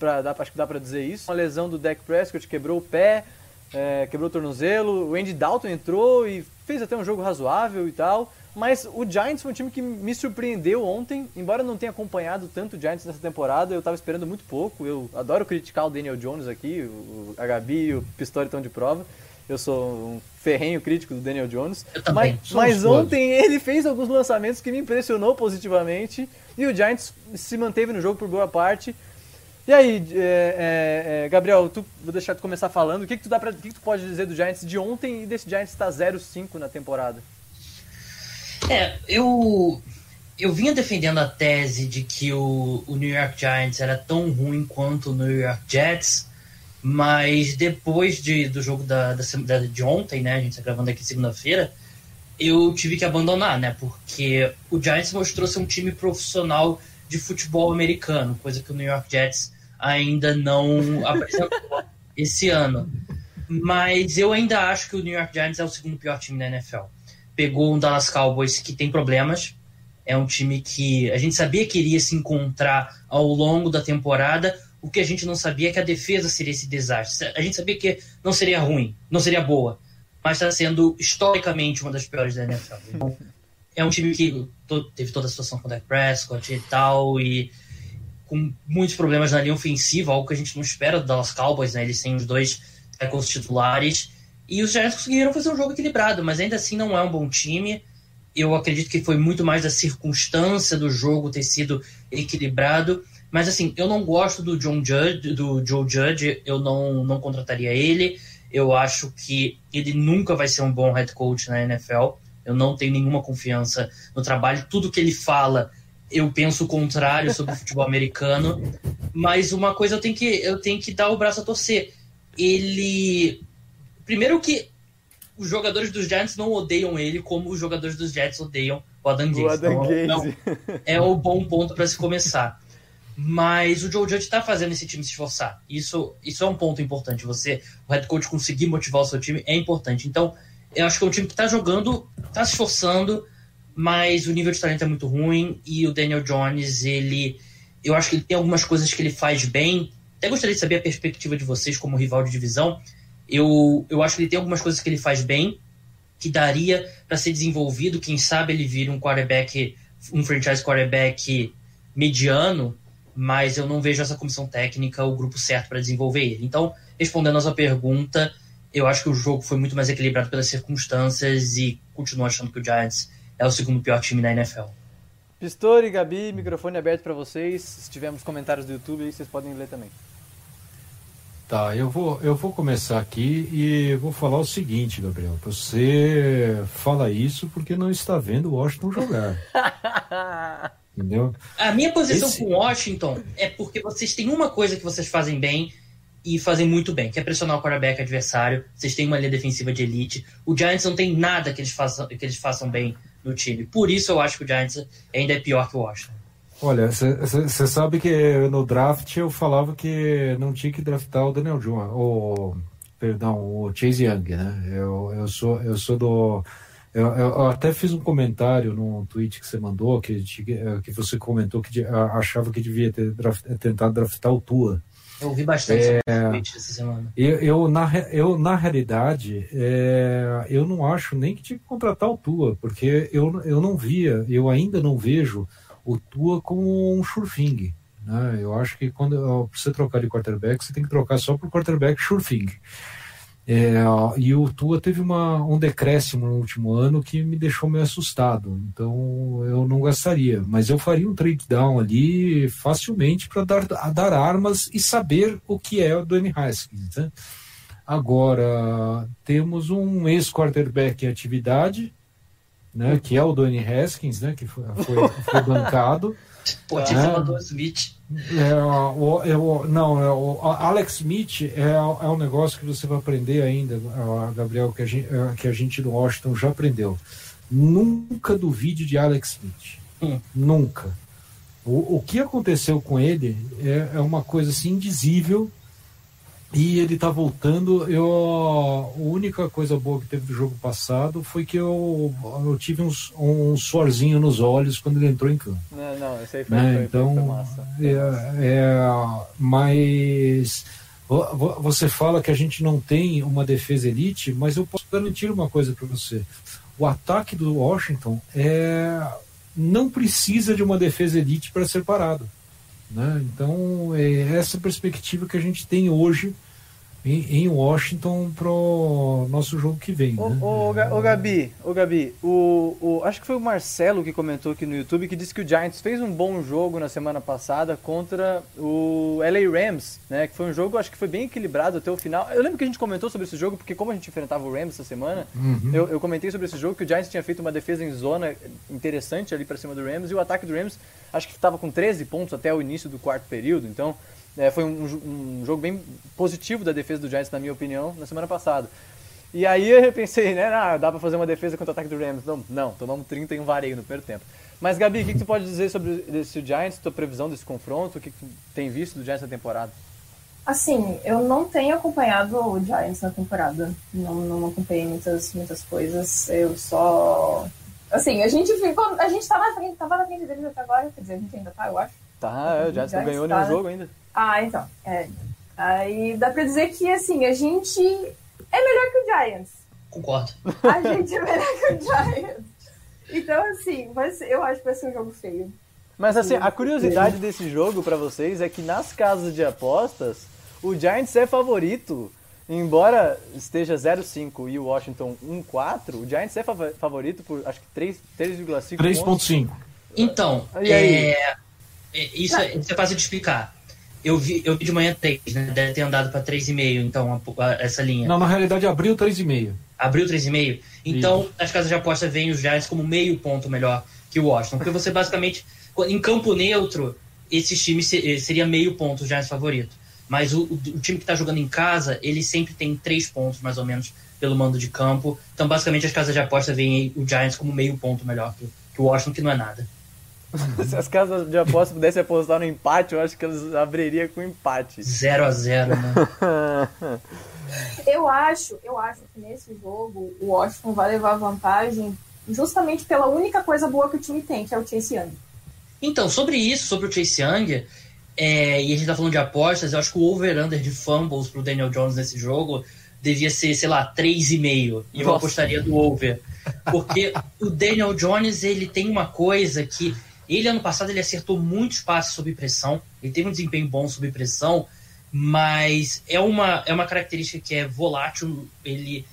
pra, dá, acho que dá pra dizer isso. Uma lesão do Dak Prescott quebrou o pé, é, quebrou o tornozelo. O Andy Dalton entrou e fez até um jogo razoável e tal. Mas o Giants foi um time que me surpreendeu ontem, embora eu não tenha acompanhado tanto o Giants nessa temporada, eu estava esperando muito pouco. Eu adoro criticar o Daniel Jones aqui, o, a Gabi e o Pistori estão de prova. Eu sou um ferrenho crítico do Daniel Jones. Mas, mas ontem ele fez alguns lançamentos que me impressionou positivamente e o Giants se manteve no jogo por boa parte. E aí, é, é, é, Gabriel, tu, vou deixar tu começar falando. O que, que, tu dá pra, o que, que tu pode dizer do Giants de ontem e desse Giants estar tá 0-5 na temporada? É, eu eu vinha defendendo a tese de que o, o New York Giants era tão ruim quanto o New York Jets, mas depois de, do jogo da, da, de ontem, né, a gente está gravando aqui segunda-feira, eu tive que abandonar, né, porque o Giants mostrou ser um time profissional de futebol americano, coisa que o New York Jets ainda não apresentou esse ano. Mas eu ainda acho que o New York Giants é o segundo pior time da NFL. Pegou um Dallas Cowboys que tem problemas, é um time que a gente sabia que iria se encontrar ao longo da temporada. O que a gente não sabia é que a defesa seria esse desastre. A gente sabia que não seria ruim, não seria boa, mas está sendo historicamente uma das piores da NFL. Então, é um time que teve toda a situação com o Dak Prescott e tal, e com muitos problemas na linha ofensiva, algo que a gente não espera do Dallas Cowboys, né? Eles têm os dois tackles titulares. E os Giants conseguiram fazer um jogo equilibrado, mas ainda assim não é um bom time eu acredito que foi muito mais da circunstância do jogo ter sido equilibrado. Mas assim, eu não gosto do John Judge, do Joe Judge, eu não, não contrataria ele. Eu acho que ele nunca vai ser um bom head coach na NFL. Eu não tenho nenhuma confiança no trabalho. Tudo que ele fala, eu penso o contrário sobre o futebol americano. Mas uma coisa eu tenho que eu tenho que dar o braço a torcer. Ele primeiro que os jogadores dos Giants não odeiam ele como os jogadores dos Jets odeiam o Adam Gaze. O Adam então, Gaze. é o bom ponto para se começar. Mas o Joe Judge está fazendo esse time se esforçar. Isso, isso é um ponto importante. Você, o head coach, conseguir motivar o seu time é importante. Então, eu acho que é um time que está jogando, está se esforçando, mas o nível de talento é muito ruim. E o Daniel Jones, ele. Eu acho que ele tem algumas coisas que ele faz bem. Até gostaria de saber a perspectiva de vocês como rival de divisão eu, eu acho que ele tem algumas coisas que ele faz bem, que daria para ser desenvolvido. Quem sabe ele vira um quarterback, um franchise quarterback mediano, mas eu não vejo essa comissão técnica o grupo certo para desenvolver ele. Então, respondendo a sua pergunta, eu acho que o jogo foi muito mais equilibrado pelas circunstâncias e continuo achando que o Giants é o segundo pior time da NFL. Pistori, Gabi, microfone aberto para vocês. Se tivermos comentários do YouTube aí, vocês podem ler também. Tá, eu vou, eu vou começar aqui e vou falar o seguinte, Gabriel. Você fala isso porque não está vendo o Washington jogar. Entendeu? A minha posição Esse... com Washington é porque vocês têm uma coisa que vocês fazem bem e fazem muito bem, que é pressionar o quarterback adversário. Vocês têm uma linha defensiva de elite. O Giants não tem nada que eles façam, que eles façam bem no time. Por isso eu acho que o Giants ainda é pior que o Washington. Olha, você sabe que no draft eu falava que não tinha que draftar o Daniel Jones, o perdão, o Chase Young, né? Eu, eu sou eu sou do eu, eu, até fiz um comentário num tweet que você mandou que, que você comentou que achava que devia ter draft, tentado draftar o Tua. Eu ouvi bastante é, essa semana. Eu, eu, na, eu, na realidade, é, eu não acho nem que tinha que contratar o Tua, porque eu, eu não via, eu ainda não vejo o Tua como um Schurfing. Né? Eu acho que quando você trocar de quarterback, você tem que trocar só por quarterback Schurfing. É, e o Tua teve uma, um decréscimo no último ano que me deixou meio assustado. Então eu não gastaria. Mas eu faria um trade down ali facilmente para dar, dar armas e saber o que é o Dwayne Haskins. Né? Agora, temos um ex-quarterback em atividade, né, que é o Dwayne Haskins, né, que foi, foi, foi bancado. Pô, tinha é, do Smith. É, o, é, o, não, é, o Alex Smith é, é um negócio que você vai aprender ainda, Gabriel, que a gente, é, que a gente do Washington já aprendeu. Nunca duvide de Alex Smith. Hum. Nunca. O, o que aconteceu com ele é, é uma coisa assim indizível e ele tá voltando. Eu, a única coisa boa que teve do jogo passado foi que eu, eu tive um, um suorzinho nos olhos quando ele entrou em campo. Não, não, esse aí foi, né? foi, então, foi massa. É, é, mas você fala que a gente não tem uma defesa elite, mas eu posso garantir uma coisa para você. O ataque do Washington é, não precisa de uma defesa elite para ser parado. Né? Então, é essa perspectiva que a gente tem hoje em, em Washington pro nosso jogo que vem. Ô, né? ô, ô, Gabi, ô, Gabi o, o- acho que foi o Marcelo que comentou aqui no YouTube que disse que o Giants fez um bom jogo na semana passada contra o LA Rams, né? Que foi um jogo, acho que foi bem equilibrado até o final. Eu lembro que a gente comentou sobre esse jogo, porque como a gente enfrentava o Rams essa semana, Uhum. eu, eu comentei sobre esse jogo que o Giants tinha feito uma defesa em zona interessante ali pra cima do Rams e o ataque do Rams acho que estava com 13 pontos até o início do quarto período, então é, foi um, um jogo bem positivo da defesa do Giants, na minha opinião, na semana passada. E aí eu pensei, né, ah, dá pra fazer uma defesa contra o ataque do Rams. Não, não, tomamos 30 e um vareio no primeiro tempo. Mas Gabi, o que, que tu pode dizer sobre esse Giants, tua previsão desse confronto, o que, que tu tem visto do Giants na temporada? Assim, eu não tenho acompanhado o Giants na temporada. Não, não acompanhei muitas, muitas coisas. Eu só. Assim, a gente ficou. A gente tava na frente, tava na frente deles até agora. Quer dizer, a gente ainda tá, eu acho. Tá, é, o Giants não ganhou tá, nenhum jogo ainda. Ah, então. É. Aí dá pra dizer que, assim, a gente é melhor que o Giants. Concordo. A gente é melhor que o Giants. Então, assim, ser- eu acho que vai ser um jogo feio. Mas assim, a curiosidade desse jogo pra vocês é que nas casas de apostas, o Giants é favorito. Embora esteja 0,5 e o Washington 1,4, o Giants é favorito por acho que 3 3,5 pontos. 3.5. Então, E aí? é, é, isso, é, isso é fácil de explicar. Eu vi, eu vi de manhã 3, né? Deve ter andado para 3,5, então, a- a- essa linha. Não, na realidade abriu 3,5. Abriu 3,5. Então, as casas de aposta veem os Giants como meio ponto melhor que o Washington. Porque você basicamente, em campo neutro, esses times eh, seria meio ponto os Giants favorito. Mas o, o- time que está jogando em casa, ele sempre tem três pontos, mais ou menos, pelo mando de campo. Então, basicamente, as casas de aposta veem o Giants como meio ponto melhor que, que o Washington, que não é nada. Se as casas de aposta pudessem apostar no empate, eu acho que eles abririam com empate. 0 a 0 né? Eu acho, eu acho que nesse jogo o Washington vai levar vantagem justamente pela única coisa boa que o time tem, que é o Chase Young. Então, sobre isso, sobre o Chase Young, é, e a gente tá falando de apostas, eu acho que o over-under de fumbles pro Daniel Jones nesse jogo devia ser, sei lá, 3,5. E eu apostaria do over. Porque o Daniel Jones, ele tem uma coisa que... Ele, ano passado, ele acertou muitos passes sob pressão. Ele teve um desempenho bom sob pressão, mas é uma, é uma característica que é volátil. Ele...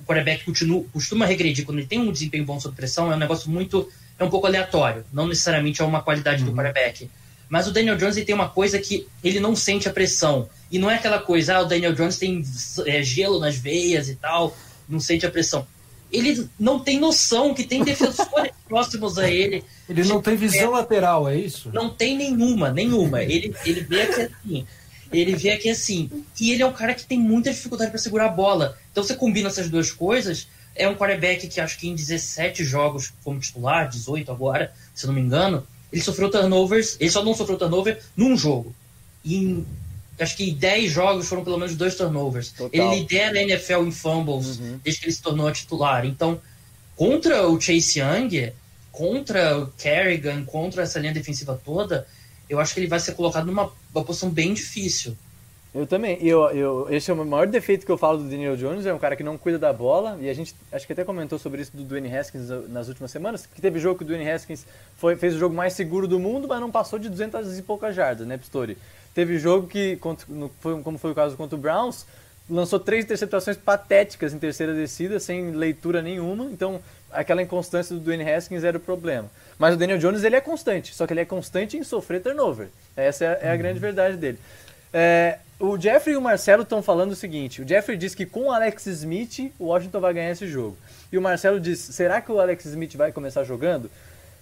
O quarterback continua, costuma regredir quando ele tem um desempenho bom sob pressão. É um negócio muito é um pouco aleatório. Não necessariamente é uma qualidade do quarterback. Mas o Daniel Jones tem uma coisa que ele não sente a pressão. E não é aquela coisa, ah, o Daniel Jones tem é, gelo nas veias e tal, não sente a pressão. Ele não tem noção que tem defensores próximos a ele. Ele não tem visão lateral, é isso? Não tem nenhuma, nenhuma. Ele, ele vê aqui assim. Ele vê aqui assim. E ele é um cara que tem muita dificuldade para segurar a bola. Então você combina essas duas coisas. É um quarterback que acho que em 17 jogos como titular, 18 agora, se não me engano, ele sofreu turnovers. Ele só não sofreu turnover num jogo. E em, acho que em 10 jogos foram pelo menos dois turnovers. Total. Ele lidera a NFL em fumbles desde que ele se tornou titular. Então, contra o Chase Young, contra o Kerrigan, contra essa linha defensiva toda, eu acho que ele vai ser colocado numa uma posição bem difícil. Eu também. Eu, eu, esse é o maior defeito que eu falo do Daniel Jones, é um cara que não cuida da bola, e a gente acho que até comentou sobre isso do Dwayne Haskins nas últimas semanas, que teve jogo que o Dwayne Haskins foi, fez o jogo mais seguro do mundo, mas não passou de 200 e poucas jardas, né, Pistori? Teve jogo que, como foi o caso contra o Browns, lançou três interceptações patéticas em terceira descida, sem leitura nenhuma, então aquela inconstância do Dwayne Haskins era o problema. Mas o Daniel Jones, ele é constante, só que ele é constante em sofrer turnover. Essa é, a- é a grande verdade dele. É, o Jeffrey e o Marcelo estão falando o seguinte: o Jeffrey diz que com o Alex Smith o Washington vai ganhar esse jogo. E o Marcelo diz: será que o Alex Smith vai começar jogando?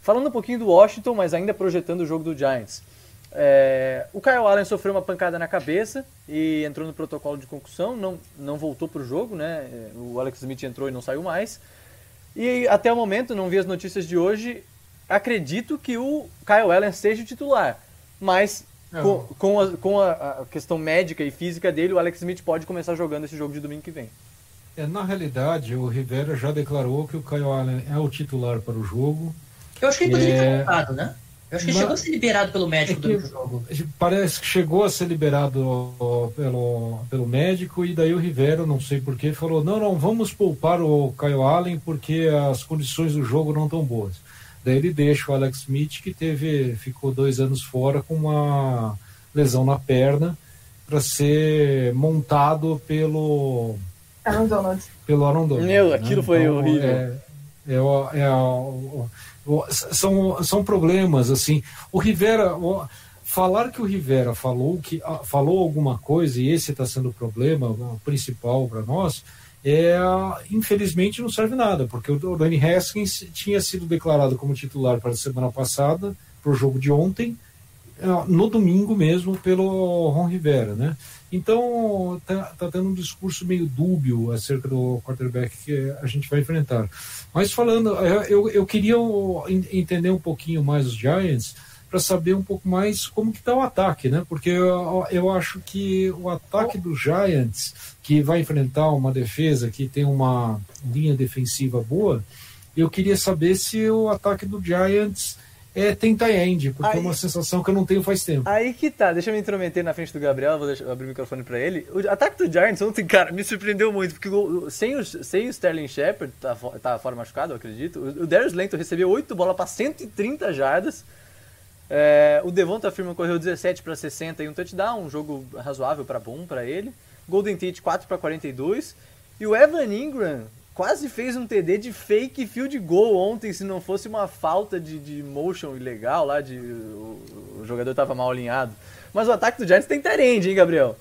Falando um pouquinho do Washington, mas ainda projetando o jogo do Giants. É, o Kyle Allen sofreu uma pancada na cabeça e entrou no protocolo de concussão, não, não voltou para o jogo, né? É, O Alex Smith entrou e não saiu mais. E até o momento, não vi as notícias de hoje, acredito que o Kyle Allen seja o titular. Mas. Com, com, a, com a, a questão médica e física dele, o Alex Smith pode começar jogando esse jogo de domingo que vem. É, na realidade, o Rivera já declarou que o Kyle Allen é o titular para o jogo. Eu acho que ele poderia É. ter voltado, né? Eu acho que Mas- chegou a ser liberado pelo médico É que- durante o jogo. Parece que chegou a ser liberado pelo, pelo médico e daí o Rivera, não sei porquê, falou: não, não, vamos poupar o Kyle Allen porque as condições do jogo não estão boas. Daí ele deixa o Alex Smith, que teve, ficou dois anos fora com uma lesão na perna para ser montado pelo Aaron Donald. pelo Aaron Donald. Meu, aquilo foi horrível. É, é, é o- o- são, são problemas assim. O Rivera, o- falar que o Rivera falou que ah, falou alguma coisa e esse está sendo o problema o principal para nós, é infelizmente não serve nada, porque o Danny Haskins tinha sido declarado como titular para a semana passada, para o jogo de ontem, ah, no domingo mesmo pelo Ron Rivera, né? Então tá, tá tendo um discurso meio dúbio acerca do quarterback que a gente vai enfrentar. Mas falando, eu, eu- eu queria entender um pouquinho mais os Giants para saber um pouco mais como que está o ataque, né? Porque eu, eu acho que o ataque dos Giants, que vai enfrentar uma defesa que tem uma linha defensiva boa, eu queria saber se o ataque do Giants é, tem tie end, porque Aí- é uma sensação que eu não tenho faz tempo. Aí que tá, deixa eu me intrometer na frente do Gabriel, vou deixar- abrir o microfone pra ele. O ataque do Giants ontem, cara, me surpreendeu muito, porque o- sem, o, sem o Sterling Shepard, tá, tá fora machucado, eu acredito, o, o Darius Lenton recebeu 8 bolas pra 130 jardas, é, o Devonta Freeman correu 17 para 60 e um touchdown, um jogo razoável para bom para ele. Golden Tate 4 para 42 e o Evan Ingram quase fez um TD de fake field goal ontem, se não fosse uma falta de, de motion ilegal lá, de, o, o jogador estava mal alinhado. Mas o ataque do Giants tem tarende, hein, Gabriel?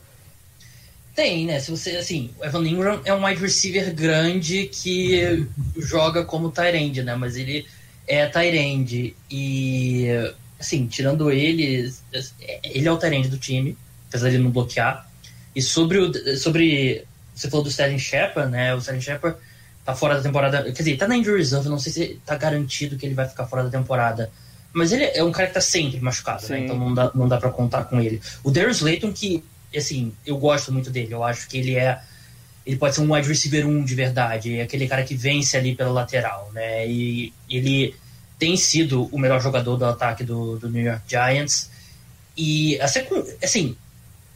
Tem, né? Se você, assim, o Evan Ingram é um wide receiver grande que joga como end, né? Mas ele é end e, assim, tirando ele, ele é o end do time, apesar de ele não bloquear. E sobre o, sobre, você falou do Sterling Shepard, né? O Sterling Shepard tá fora da temporada, quer dizer, tá na injury reserve, não sei se tá garantido que ele vai ficar fora da temporada. Mas ele é um cara que tá sempre machucado, né? Então não dá, não dá pra contar com ele. O Darius Layton, que, assim, eu gosto muito dele. Eu acho que ele é. Ele pode ser um wide receiver 1 de verdade. É aquele cara que vence ali pela lateral, né? E ele tem sido o melhor jogador do ataque do, do New York Giants. E, assim, assim,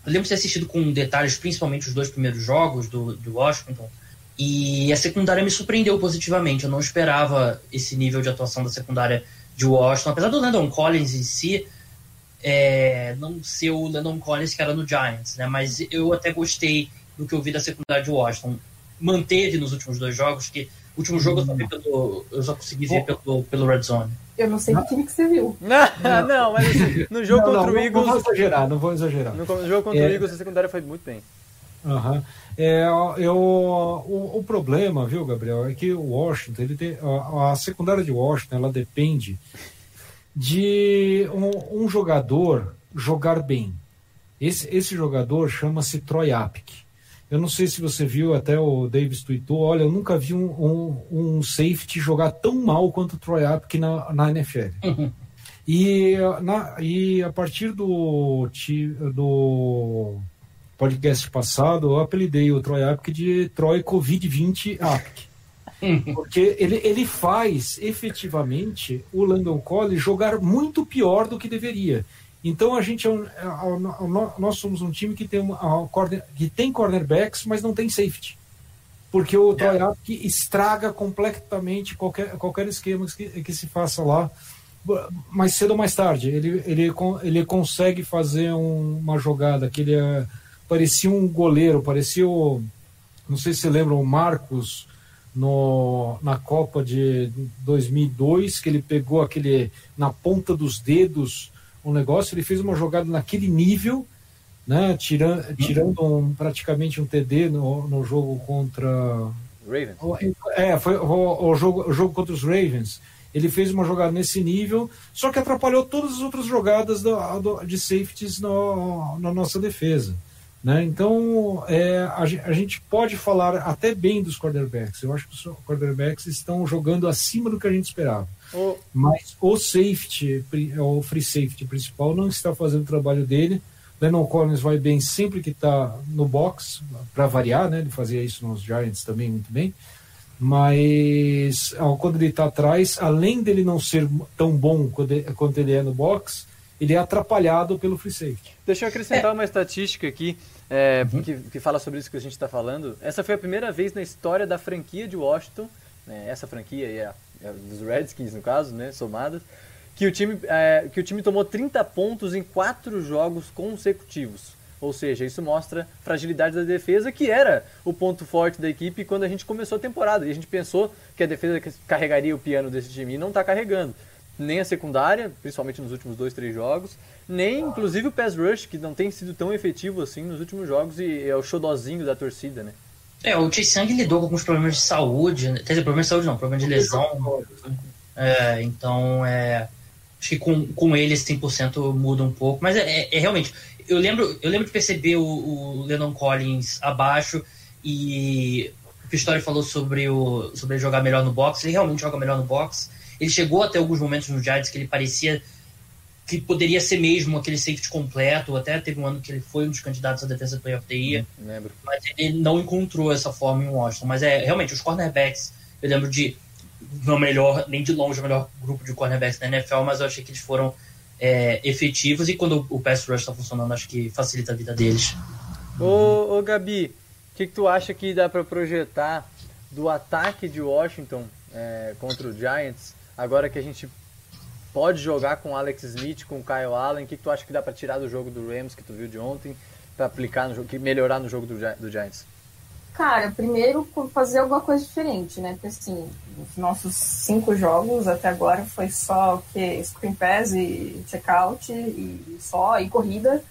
eu lembro de ter assistido com detalhes, principalmente os dois primeiros jogos do, do Washington. E a secundária me surpreendeu positivamente. Eu não esperava esse nível de atuação da secundária de Washington. Apesar do Landon Collins em si é, não ser o Landon Collins que era no Giants, né? Mas eu até gostei do que eu vi da secundária de Washington. Manteve nos últimos dois jogos, que último jogo eu só, vi pelo, eu só consegui ver pelo, pelo Red Zone. Eu não sei que time que você viu. Não, não, mas assim, no jogo Não, contra não, o não, Eagles. Não vou exagerar, não vou exagerar. No jogo contra o É. Eagles, a secundária foi muito bem. Aham. É, eu, o, o problema, viu, Gabriel, é que o Washington, ele tem, a, a secundária de Washington, ela depende de um, um jogador jogar bem. Esse, esse jogador chama-se Troy Apke. Eu não sei se você viu, até o Davis tweetou, olha, eu nunca vi um, um, um safety jogar tão mal quanto o Troy Apke na, na NFL. E, na, e a partir do, do podcast passado, eu apelidei o Troy Apke de Troy Covid-20 Apke. Porque ele, ele faz efetivamente o Landon Collins jogar muito pior do que deveria. Então a gente é um- é- é- nós somos um time que tem, uma, que tem cornerbacks, mas não tem safety. Porque o Troy Apke estraga completamente qualquer, qualquer esquema que, que se faça lá mais cedo ou mais tarde. Ele, ele, ele consegue fazer um- uma jogada que ele é, parecia um goleiro, parecia o. Não sei se você lembra o Marcos no, na Copa de 2002, que ele pegou aquele na ponta dos dedos um negócio, ele fez uma jogada naquele nível, né, tirando, tirando um, praticamente um TD no, no jogo contra Ravens. é, foi o, o jogo, o jogo contra os Ravens. Ele fez uma jogada nesse nível, só que atrapalhou todas as outras jogadas do- do- de safeties no- na nossa defesa. Né? Então, é, a, a gente pode falar até bem dos quarterbacks. Eu acho que os quarterbacks estão jogando acima do que a gente esperava. O- Mas o safety, pri- o free safety principal, não está fazendo o trabalho dele. Lennon Collins vai bem sempre que está no box, para variar, né? Ele fazia isso nos Giants também muito bem. Mas ó, quando ele está atrás, além dele não ser tão bom quando ele- quanto ele é no box, ele é atrapalhado pelo free safety. Deixa eu acrescentar uma estatística aqui é, que, que fala sobre isso que a gente está falando. Essa foi a primeira vez na história da franquia de Washington, né, essa franquia e a dos Redskins, no caso, né, somadas, que o, time, é, que o time tomou 30 pontos em quatro jogos consecutivos. Ou seja, isso mostra fragilidade da defesa, que era o ponto forte da equipe quando a gente começou a temporada. E a gente pensou que a defesa carregaria o piano desse time e não está carregando. Nem a secundária, principalmente nos últimos dois, três jogos, nem inclusive o pass rush, que não tem sido tão efetivo assim nos últimos jogos e é o xodozinho da torcida, né? É, o Chase Young lidou com alguns problemas de saúde, né? quer dizer, problemas de saúde não, problemas de lesão. É, então, é, acho que com, com ele esse 100% muda um pouco, mas é, é, é, realmente, eu lembro, eu lembro de perceber o, o Lennon Collins abaixo e o Pistori falou sobre, o, sobre ele jogar melhor no box, ele realmente joga melhor no box. Ele chegou até alguns momentos no Giants que ele parecia que poderia ser mesmo aquele safety completo, até teve um ano que ele foi um dos candidatos à defesa do playoff the year, lembro. mas ele não encontrou essa forma em Washington. Mas é realmente, os cornerbacks, eu lembro de não melhor, nem de longe o melhor grupo de cornerbacks da NFL, mas eu achei que eles foram é, efetivos e quando o pass rush está funcionando, acho que facilita a vida deles. Ô, ô Gabi, o que, que, tu acha que dá para projetar do ataque de Washington é, contra o Giants, agora que a gente pode jogar com Alex Smith, com Kyle Allen? O que, que tu acha que dá para tirar do jogo do Rams que tu viu de ontem, para aplicar no jogo, que melhorar no jogo do, do Giants? Cara, primeiro fazer alguma coisa diferente, né? Porque assim, os nossos cinco jogos até agora foi só o que screen pass e checkout e só e corrida.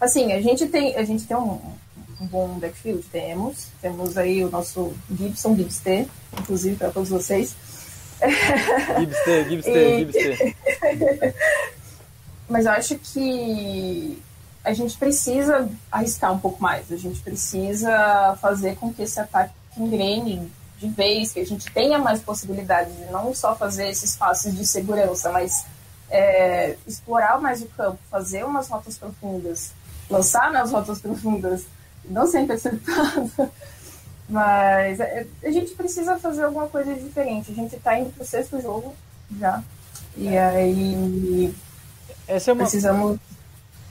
Assim, a gente tem a gente tem um, um bom backfield, temos, temos aí o nosso Gibson, Gibster, inclusive para todos vocês. Gibster, Gibster, Gibster. Mas eu acho que a gente precisa arriscar um pouco mais, a gente precisa fazer com que esse ataque engrene de vez, que a gente tenha mais possibilidades de não só fazer esses passos de segurança, mas é, explorar mais o campo, fazer umas rotas profundas, lançar nas rotas profundas, não sempre acertando. Mas é, a gente precisa fazer alguma coisa diferente. A gente está indo para o sexto jogo já. E aí. Essa é uma... Precisamos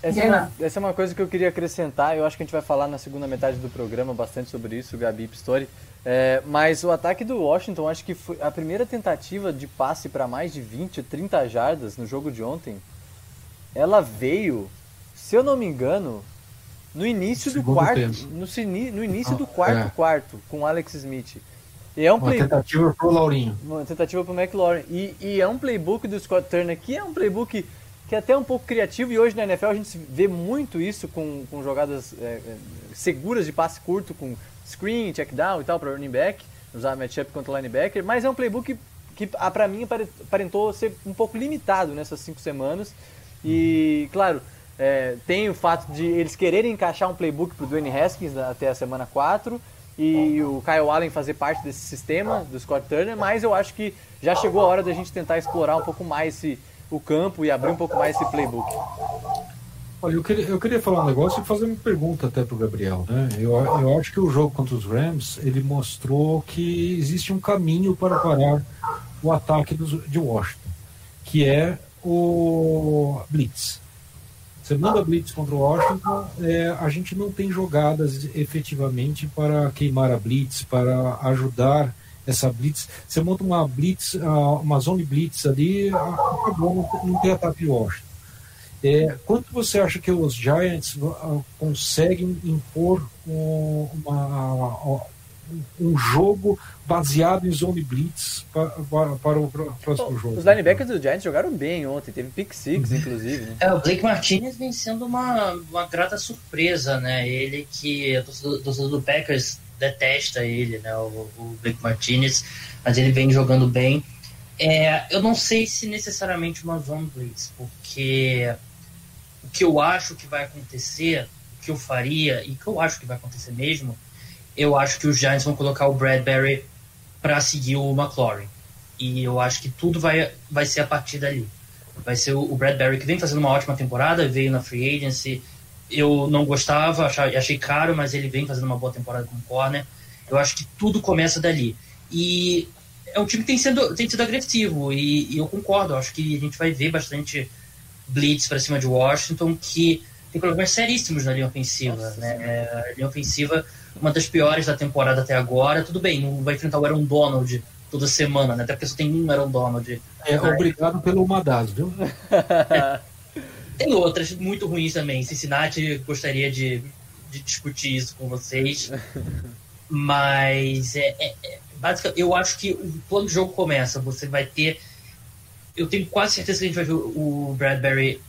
essa é, uma, essa é, uma, coisa que eu queria acrescentar. Eu acho que a gente vai falar na segunda metade do programa bastante sobre isso, Gabi Pistori. É, mas o ataque do Washington, acho que foi a primeira tentativa de passe para mais de 20, 30 jardas no jogo de ontem. Ela veio, se eu não me engano, no início do quarto, no, no, início ah, do quarto é. quarto com Alex Smith. E é um uma play... tentativa pro Laurinho. Uma tentativa pro McLaurin. E, e é um playbook do Scott Turner que é um playbook que é até um pouco criativo, e hoje na NFL a gente vê muito isso com, com jogadas é, é seguras de passe curto, com screen, check down e tal, para running back, usar matchup contra linebacker, mas é um playbook que, que para mim aparentou ser um pouco limitado nessas cinco semanas, e claro, é, tem o fato de eles quererem encaixar um playbook para o Dwayne Haskins até a semana 4, e o Kyle Allen fazer parte desse sistema do Scott Turner, mas eu acho que já chegou a hora da gente tentar explorar um pouco mais esse o campo e abrir um pouco mais esse playbook. Olha, eu queria, eu queria falar um negócio e fazer uma pergunta até para o Gabriel. Né? Eu, eu acho que o jogo contra os Rams ele mostrou que existe um caminho para parar o ataque dos, de Washington, que é o Blitz. Você manda Blitz contra o Washington, é, a gente não tem jogadas efetivamente para queimar a Blitz, para ajudar essa blitz. Você monta uma blitz, ah, uma zone blitz ali, acabou, não tem ataque de Washington. É, quanto você acha que os Giants uh, conseguem impor um, uma, um jogo baseado em zone blitz para, para, para o próximo jogo? Os linebackers dos Giants jogaram bem ontem, teve pick six, uhum. inclusive. Né? É, o Blake Martinez vem sendo uma, uma grata surpresa, né? Ele que o torcedor, torcedor do Packers detesta ele, né, o, o Blake Martinez, mas ele vem jogando bem. É, eu não sei se necessariamente uma zone blitz, porque o que eu acho que vai acontecer, o que eu faria e o que eu acho que vai acontecer mesmo, eu acho que os Giants vão colocar o Bradbury para seguir o McLaurin. E eu acho que tudo vai, vai ser a partir dali. Vai ser o, o Bradbury que vem fazendo uma ótima temporada, veio na free agency, eu não gostava, achei, achei caro, mas ele vem fazendo uma boa temporada com o corner. Eu acho que tudo começa dali. E é um time que tem sido, tem sido agressivo, e, e eu concordo, acho que a gente vai ver bastante blitz para cima de Washington, que tem problemas seríssimos na linha ofensiva. Nossa, né? É, a linha ofensiva, uma das piores da temporada até agora. Tudo bem, não vai enfrentar o Aaron Donald toda semana, né? até porque só tem um Aaron Donald. É, obrigado pelo Madaz, viu? Tem outras muito ruins também. Cincinnati gostaria de, de discutir isso com vocês. Mas é, é, é, basicamente, eu acho que quando o jogo começa, você vai ter. Eu tenho quase certeza que a gente vai ver o Bradbury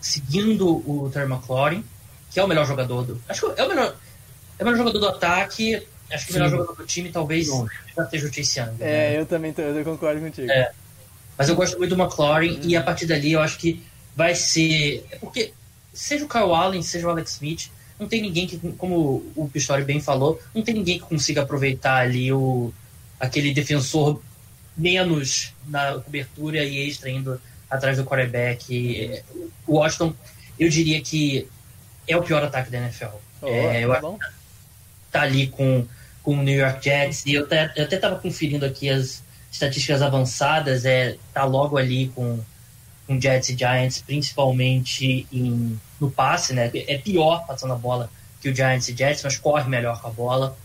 seguindo o Terry McLaurin, que é o melhor jogador do. Acho que é o melhor, é o melhor jogador do ataque. Acho que o melhor jogador do time talvez já esteja o Chase Young. É, né? eu também tô, eu concordo contigo. É. Mas eu gosto muito do McLaurin hum. e a partir dali eu acho que vai ser. É porque, seja o Kyle Allen, seja o Alex Smith, não tem ninguém que, como o Pistori bem falou, não tem ninguém que consiga aproveitar ali o, aquele defensor menos na cobertura e extra indo atrás do quarterback. O Washington, eu diria que é o pior ataque da NFL. Oh, é, eu tá, tá ali com, com o New York Jets, e eu até, eu até tava conferindo aqui as estatísticas avançadas, é, tá logo ali com com Jets e Giants, principalmente em, no passe, né? É pior passando a bola que o Giants e Jets, mas corre melhor com a bola.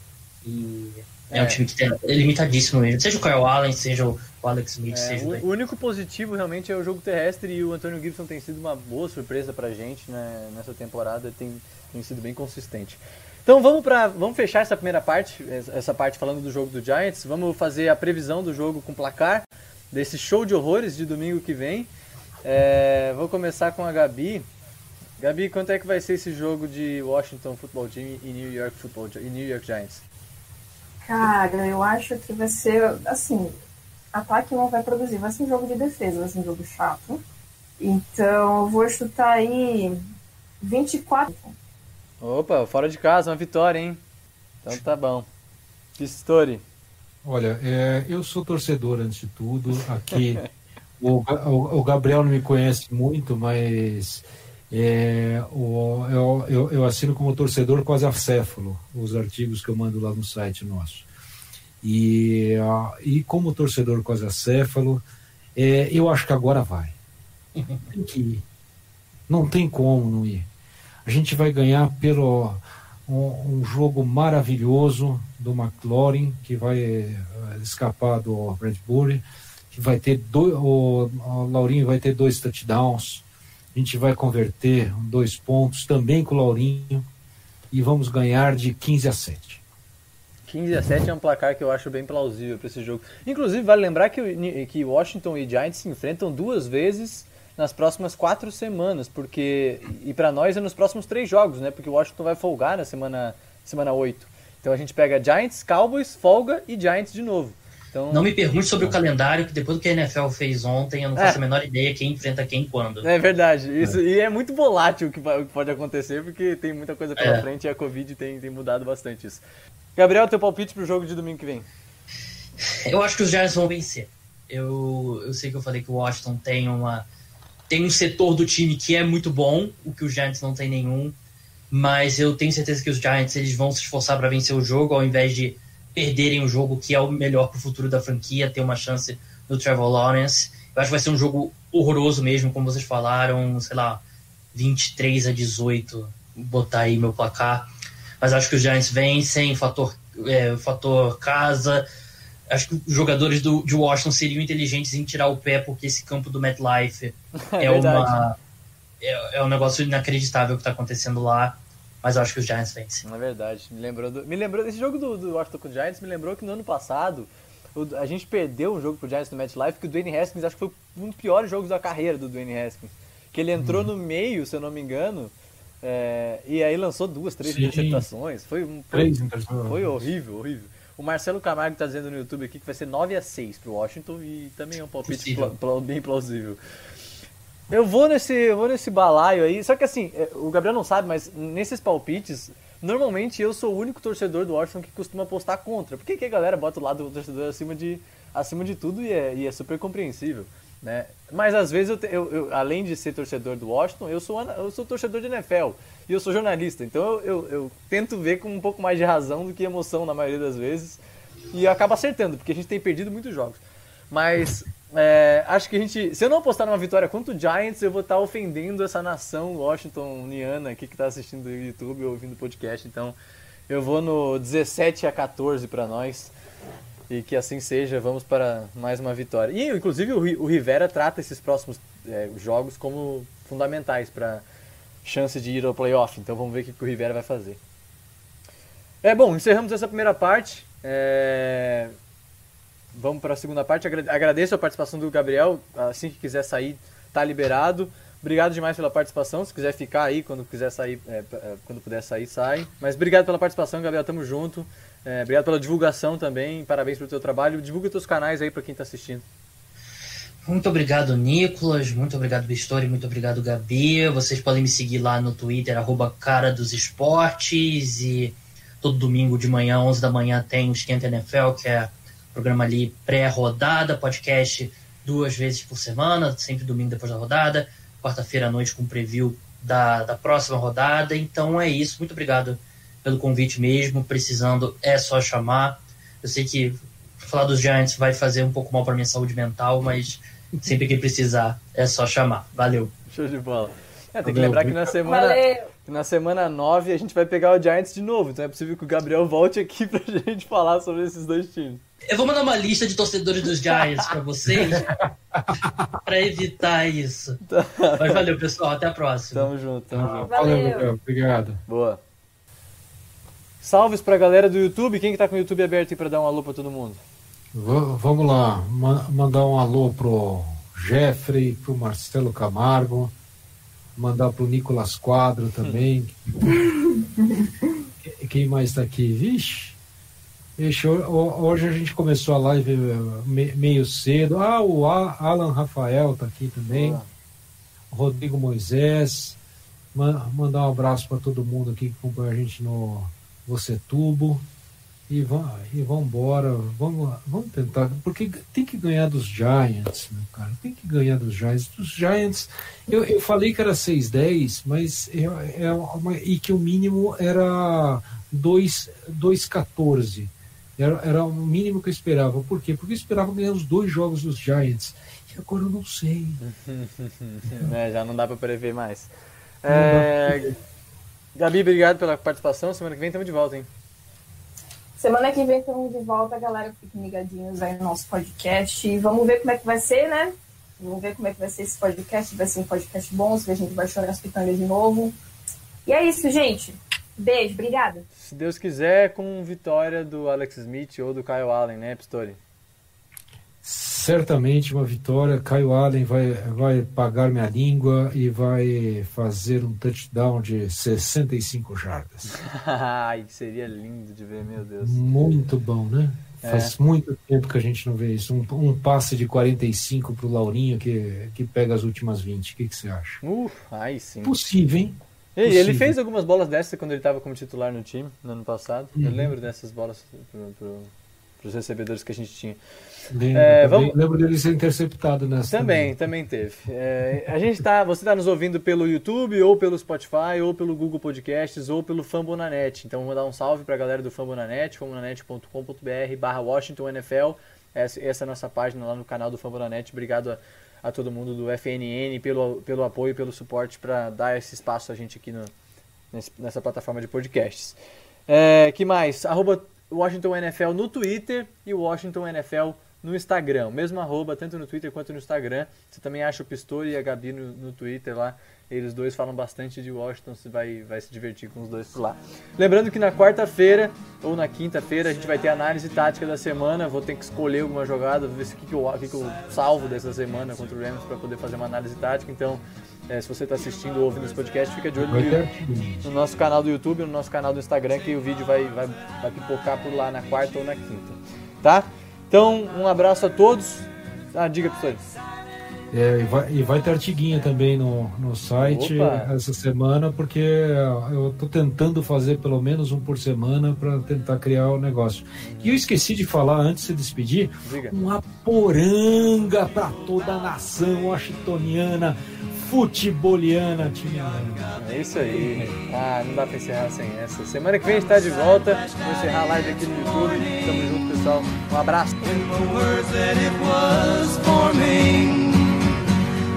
E é, é um time que tem, é limitadíssimo mesmo. Seja o Kyle Allen, seja o Alex Smith, é, seja o, o único positivo realmente é o jogo terrestre e o Antônio Gibson tem sido uma boa surpresa pra gente né, nessa temporada, tem, tem sido bem consistente. Então vamos para vamos fechar essa primeira parte, essa parte falando do jogo do Giants. Vamos fazer a previsão do jogo com placar desse show de horrores de domingo que vem. É, vou começar com a Gabi. Gabi, quanto é que vai ser esse jogo de Washington Football Team e New York Football e New York Giants? Cara, eu acho que vai ser assim, ataque não vai produzir, vai ser um jogo de defesa, vai ser um jogo chato. Então, eu vou chutar aí 24. Opa, fora de casa, uma vitória, hein? Então tá bom. Pistori. Olha, é, eu sou torcedor antes de tudo. Aqui O, o, o, Gabriel não me conhece muito, mas é, o, eu, eu, eu, assino como torcedor quase acéfalo os artigos que eu mando lá no site nosso. E, e como torcedor quase acéfalo, é, eu acho que agora vai. Tem que ir. Não tem como não ir. A gente vai ganhar pelo um, um jogo maravilhoso do McLaurin, que vai é, escapar do Bradbury vai ter dois, o, o Laurinho vai ter dois touchdowns, a gente vai converter dois pontos também com o Laurinho e vamos ganhar de 15 a 7. 15 a 7 é um placar que eu acho bem plausível para esse jogo. Inclusive, vale lembrar que, que Washington e Giants se enfrentam duas vezes nas próximas quatro semanas, porque e para nós é nos próximos três jogos, né? Porque o Washington vai folgar na semana semana 8. Então a gente pega Giants, Cowboys, folga e Giants de novo. Então, não me pergunte sobre o calendário, que depois do que a NFL fez ontem, eu não faço é. a menor ideia quem enfrenta quem quando. É verdade. Isso, é. E é muito volátil o que pode acontecer, porque tem muita coisa pela é. frente e a Covid tem, tem mudado bastante isso. Gabriel, teu palpite pro jogo de domingo que vem? Eu acho que os Giants vão vencer. Eu, eu sei que eu falei que o Washington tem uma tem um setor do time que é muito bom, o que os Giants não tem nenhum, mas eu tenho certeza que os Giants eles vão se esforçar para vencer o jogo ao invés de perderem o jogo que é o melhor para o futuro da franquia, ter uma chance no Trevor Lawrence. Eu acho que vai ser um jogo horroroso mesmo, como vocês falaram, sei lá, 23 a 18, botar aí meu placar. Mas acho que os Giants vencem, fator, é, fator casa. Acho que os jogadores do, de Washington seriam inteligentes em tirar o pé, porque esse campo do MetLife é, é uma. É, é um negócio inacreditável que está acontecendo lá mas eu acho que os Giants vencem. É verdade. Me lembrou, do, me lembrou esse jogo do, do Washington com os Giants me lembrou que no ano passado o, a gente perdeu um jogo pro Giants no MetLife que o Dwayne Haskins acho que foi um dos piores jogos da carreira do Dwayne Haskins. Que ele entrou uhum. no meio, se eu não me engano, é, e aí lançou duas, três interceptações. Foi, um, foi, foi horrível, horrível. O Marcelo Camargo está dizendo no YouTube aqui que vai ser 9 a 6 pro Washington e também é um palpite bem plausível. Eu vou nesse, eu vou nesse balaio aí. Só que assim, é, o Gabriel não sabe, mas nesses palpites, normalmente eu sou o único torcedor do Washington que costuma apostar contra. Porque que a galera bota o lado do torcedor acima de, acima de tudo e é, e é super compreensível. Né? Mas às vezes, eu, eu, eu, além de ser torcedor do Washington, eu sou, eu sou torcedor de NFL e eu sou jornalista. Então eu, eu, tento ver com um pouco mais de razão do que emoção na maioria das vezes. E acaba acertando, porque a gente tem perdido muitos jogos. Mas é, acho que a gente. Se eu não apostar numa vitória contra o Giants, eu vou estar ofendendo essa nação washingtoniana aqui que está assistindo o YouTube ou ouvindo o podcast. Então, eu vou no 17 a 14 para nós. E que assim seja, vamos para mais uma vitória. E, inclusive, o, Rivera trata esses próximos é, jogos como fundamentais para chance de ir ao playoff. Então vamos ver o que, o Rivera vai fazer. É bom, encerramos essa primeira parte. É... Vamos para a segunda parte. Agradeço a participação do Gabriel. Assim que quiser sair, tá liberado. Obrigado demais pela participação. Se quiser ficar aí, quando quiser sair, é, é, quando puder sair, sai. Mas obrigado pela participação, Gabriel. Tamo junto. É, obrigado pela divulgação também. Parabéns pelo teu trabalho. Divulga os teus canais aí para quem está assistindo. Muito obrigado, Nicolas. Muito obrigado, Bistori. Muito obrigado, Gabi. Vocês podem me seguir lá no Twitter, arroba Cara dos Esportes. E todo domingo de manhã, 11 da manhã, tem o Esquenta NFL, que é programa ali pré-rodada, podcast duas vezes por semana, sempre domingo depois da rodada. Quarta-feira à noite com preview da, da próxima rodada. Então é isso. Muito obrigado pelo convite mesmo. Precisando é só chamar. Eu sei que falar dos Giants vai fazer um pouco mal para minha saúde mental, mas Sempre que precisar, é só chamar. Valeu. Show de bola. É, tem que lembrar que na semana, Valeu. na semana 9 a gente vai pegar o Giants de novo. Então é possível que o Gabriel volte aqui pra gente falar sobre esses dois times. Eu vou mandar uma lista de torcedores dos Giants para vocês para evitar isso. Tá. Mas valeu, pessoal. Até a próxima. Tamo junto, tamo ah, junto. Valeu, Gabriel. Obrigado. Boa. Salves pra galera do YouTube. Quem que tá com o YouTube aberto aí pra dar um alô pra todo mundo? V vamos lá, Ma mandar um alô pro Jeffrey, pro Marcelo Camargo, mandar pro Nicolas Quadro também. Quem mais está aqui? Vixe, Vixe, hoje a gente começou a live meio cedo. Ah, o Alan Rafael está aqui também. Rodrigo Moisés. Mandar um abraço para todo mundo aqui que acompanha a gente no Você Tubo e vamos e vamos embora, vamos, vamos tentar, porque tem que ganhar dos Giants, né, cara, tem que ganhar dos Giants. Dos Giants, eu, eu falei que era 6-10, mas é, é uma, e que o mínimo era 2-14. Era, era o mínimo que eu esperava. Por quê? Porque eu esperava ganhar os dois jogos dos Giants. E agora eu não sei. é, já não dá para prever mais. É... Gabi, obrigado pela participação. Semana que vem estamos de volta, hein? Semana que vem estamos de volta, galera. Fiquem ligadinhos aí no nosso podcast. E vamos ver como é que vai ser, né? Vamos ver como é que vai ser esse podcast. Vai ser um podcast bom, se a gente vai chorar as pitangas de novo. E é isso, gente. Beijo, obrigada. Se Deus quiser, com vitória do Alex Smith ou do Kyle Allen, né, Pistori? Certamente uma vitória. Caio Allen vai, vai pagar minha língua e vai fazer um touchdown de 65 jardas. Ai, seria lindo de ver, meu Deus. Muito bom, né? É. Faz muito tempo que a gente não vê isso. Um, um passe de 45 para o Laurinho que, que pega as últimas 20. O que, que você acha? Uh, ai, sim. Possível, hein? E ele fez algumas bolas dessas quando ele estava como titular no time, no ano passado. Uhum. Eu lembro dessas bolas para os recebedores que a gente tinha. Lembro, é, vamos... lembro dele ser interceptado nessa. Também, também, também teve. É, a gente tá, você está nos ouvindo pelo YouTube, ou pelo Spotify, ou pelo Google Podcasts, ou pelo Fambonanet. Então, vou dar um salve para a galera do Fambonanet, fambonanet.com.br barra Washington NFL. Essa, essa, é a nossa página lá no canal do Fambonanet. Obrigado a, a, todo mundo do FNN pelo, pelo apoio, pelo suporte para dar esse espaço a gente aqui no, nessa plataforma de podcasts. É, que mais? Arroba Washington NFL no Twitter e Washington NFL no Instagram, mesmo arroba, tanto no Twitter quanto no Instagram. Você também acha o Pistori e a Gabi no, no Twitter lá. Eles dois falam bastante de Washington, você vai, vai se divertir com os dois por lá. Lembrando que na quarta-feira ou na quinta-feira a gente vai ter análise tática da semana. Vou ter que escolher alguma jogada, ver o que, que, eu, que, que eu salvo dessa semana contra o Rams para poder fazer uma análise tática. Então, é, se você está assistindo ou ouvindo esse podcast, fica de olho no, no, nosso canal do YouTube, no nosso canal do Instagram, que o vídeo vai, vai, vai pipocar por lá na quarta ou na quinta. Tá? Então, um abraço a todos. Ah, diga, professor. É, e, vai, e vai ter artiguinha também no, no site Opa. essa semana, porque eu estou tentando fazer pelo menos um por semana para tentar criar o negócio. E eu esqueci de falar antes de se despedir: Diga. uma poranga para toda a nação washingtoniana, futeboliana, time É isso aí. Ah, não dá para encerrar sem essa. Semana que vem a gente está de volta. Vou encerrar a live aqui no YouTube. Tamo junto, pessoal. Um abraço.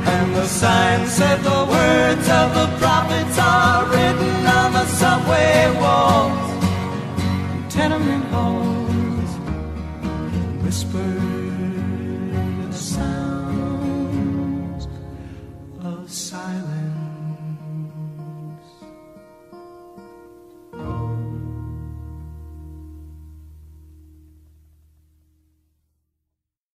And the sign said the words of the prophets are written on the subway walls, tenement halls, whispered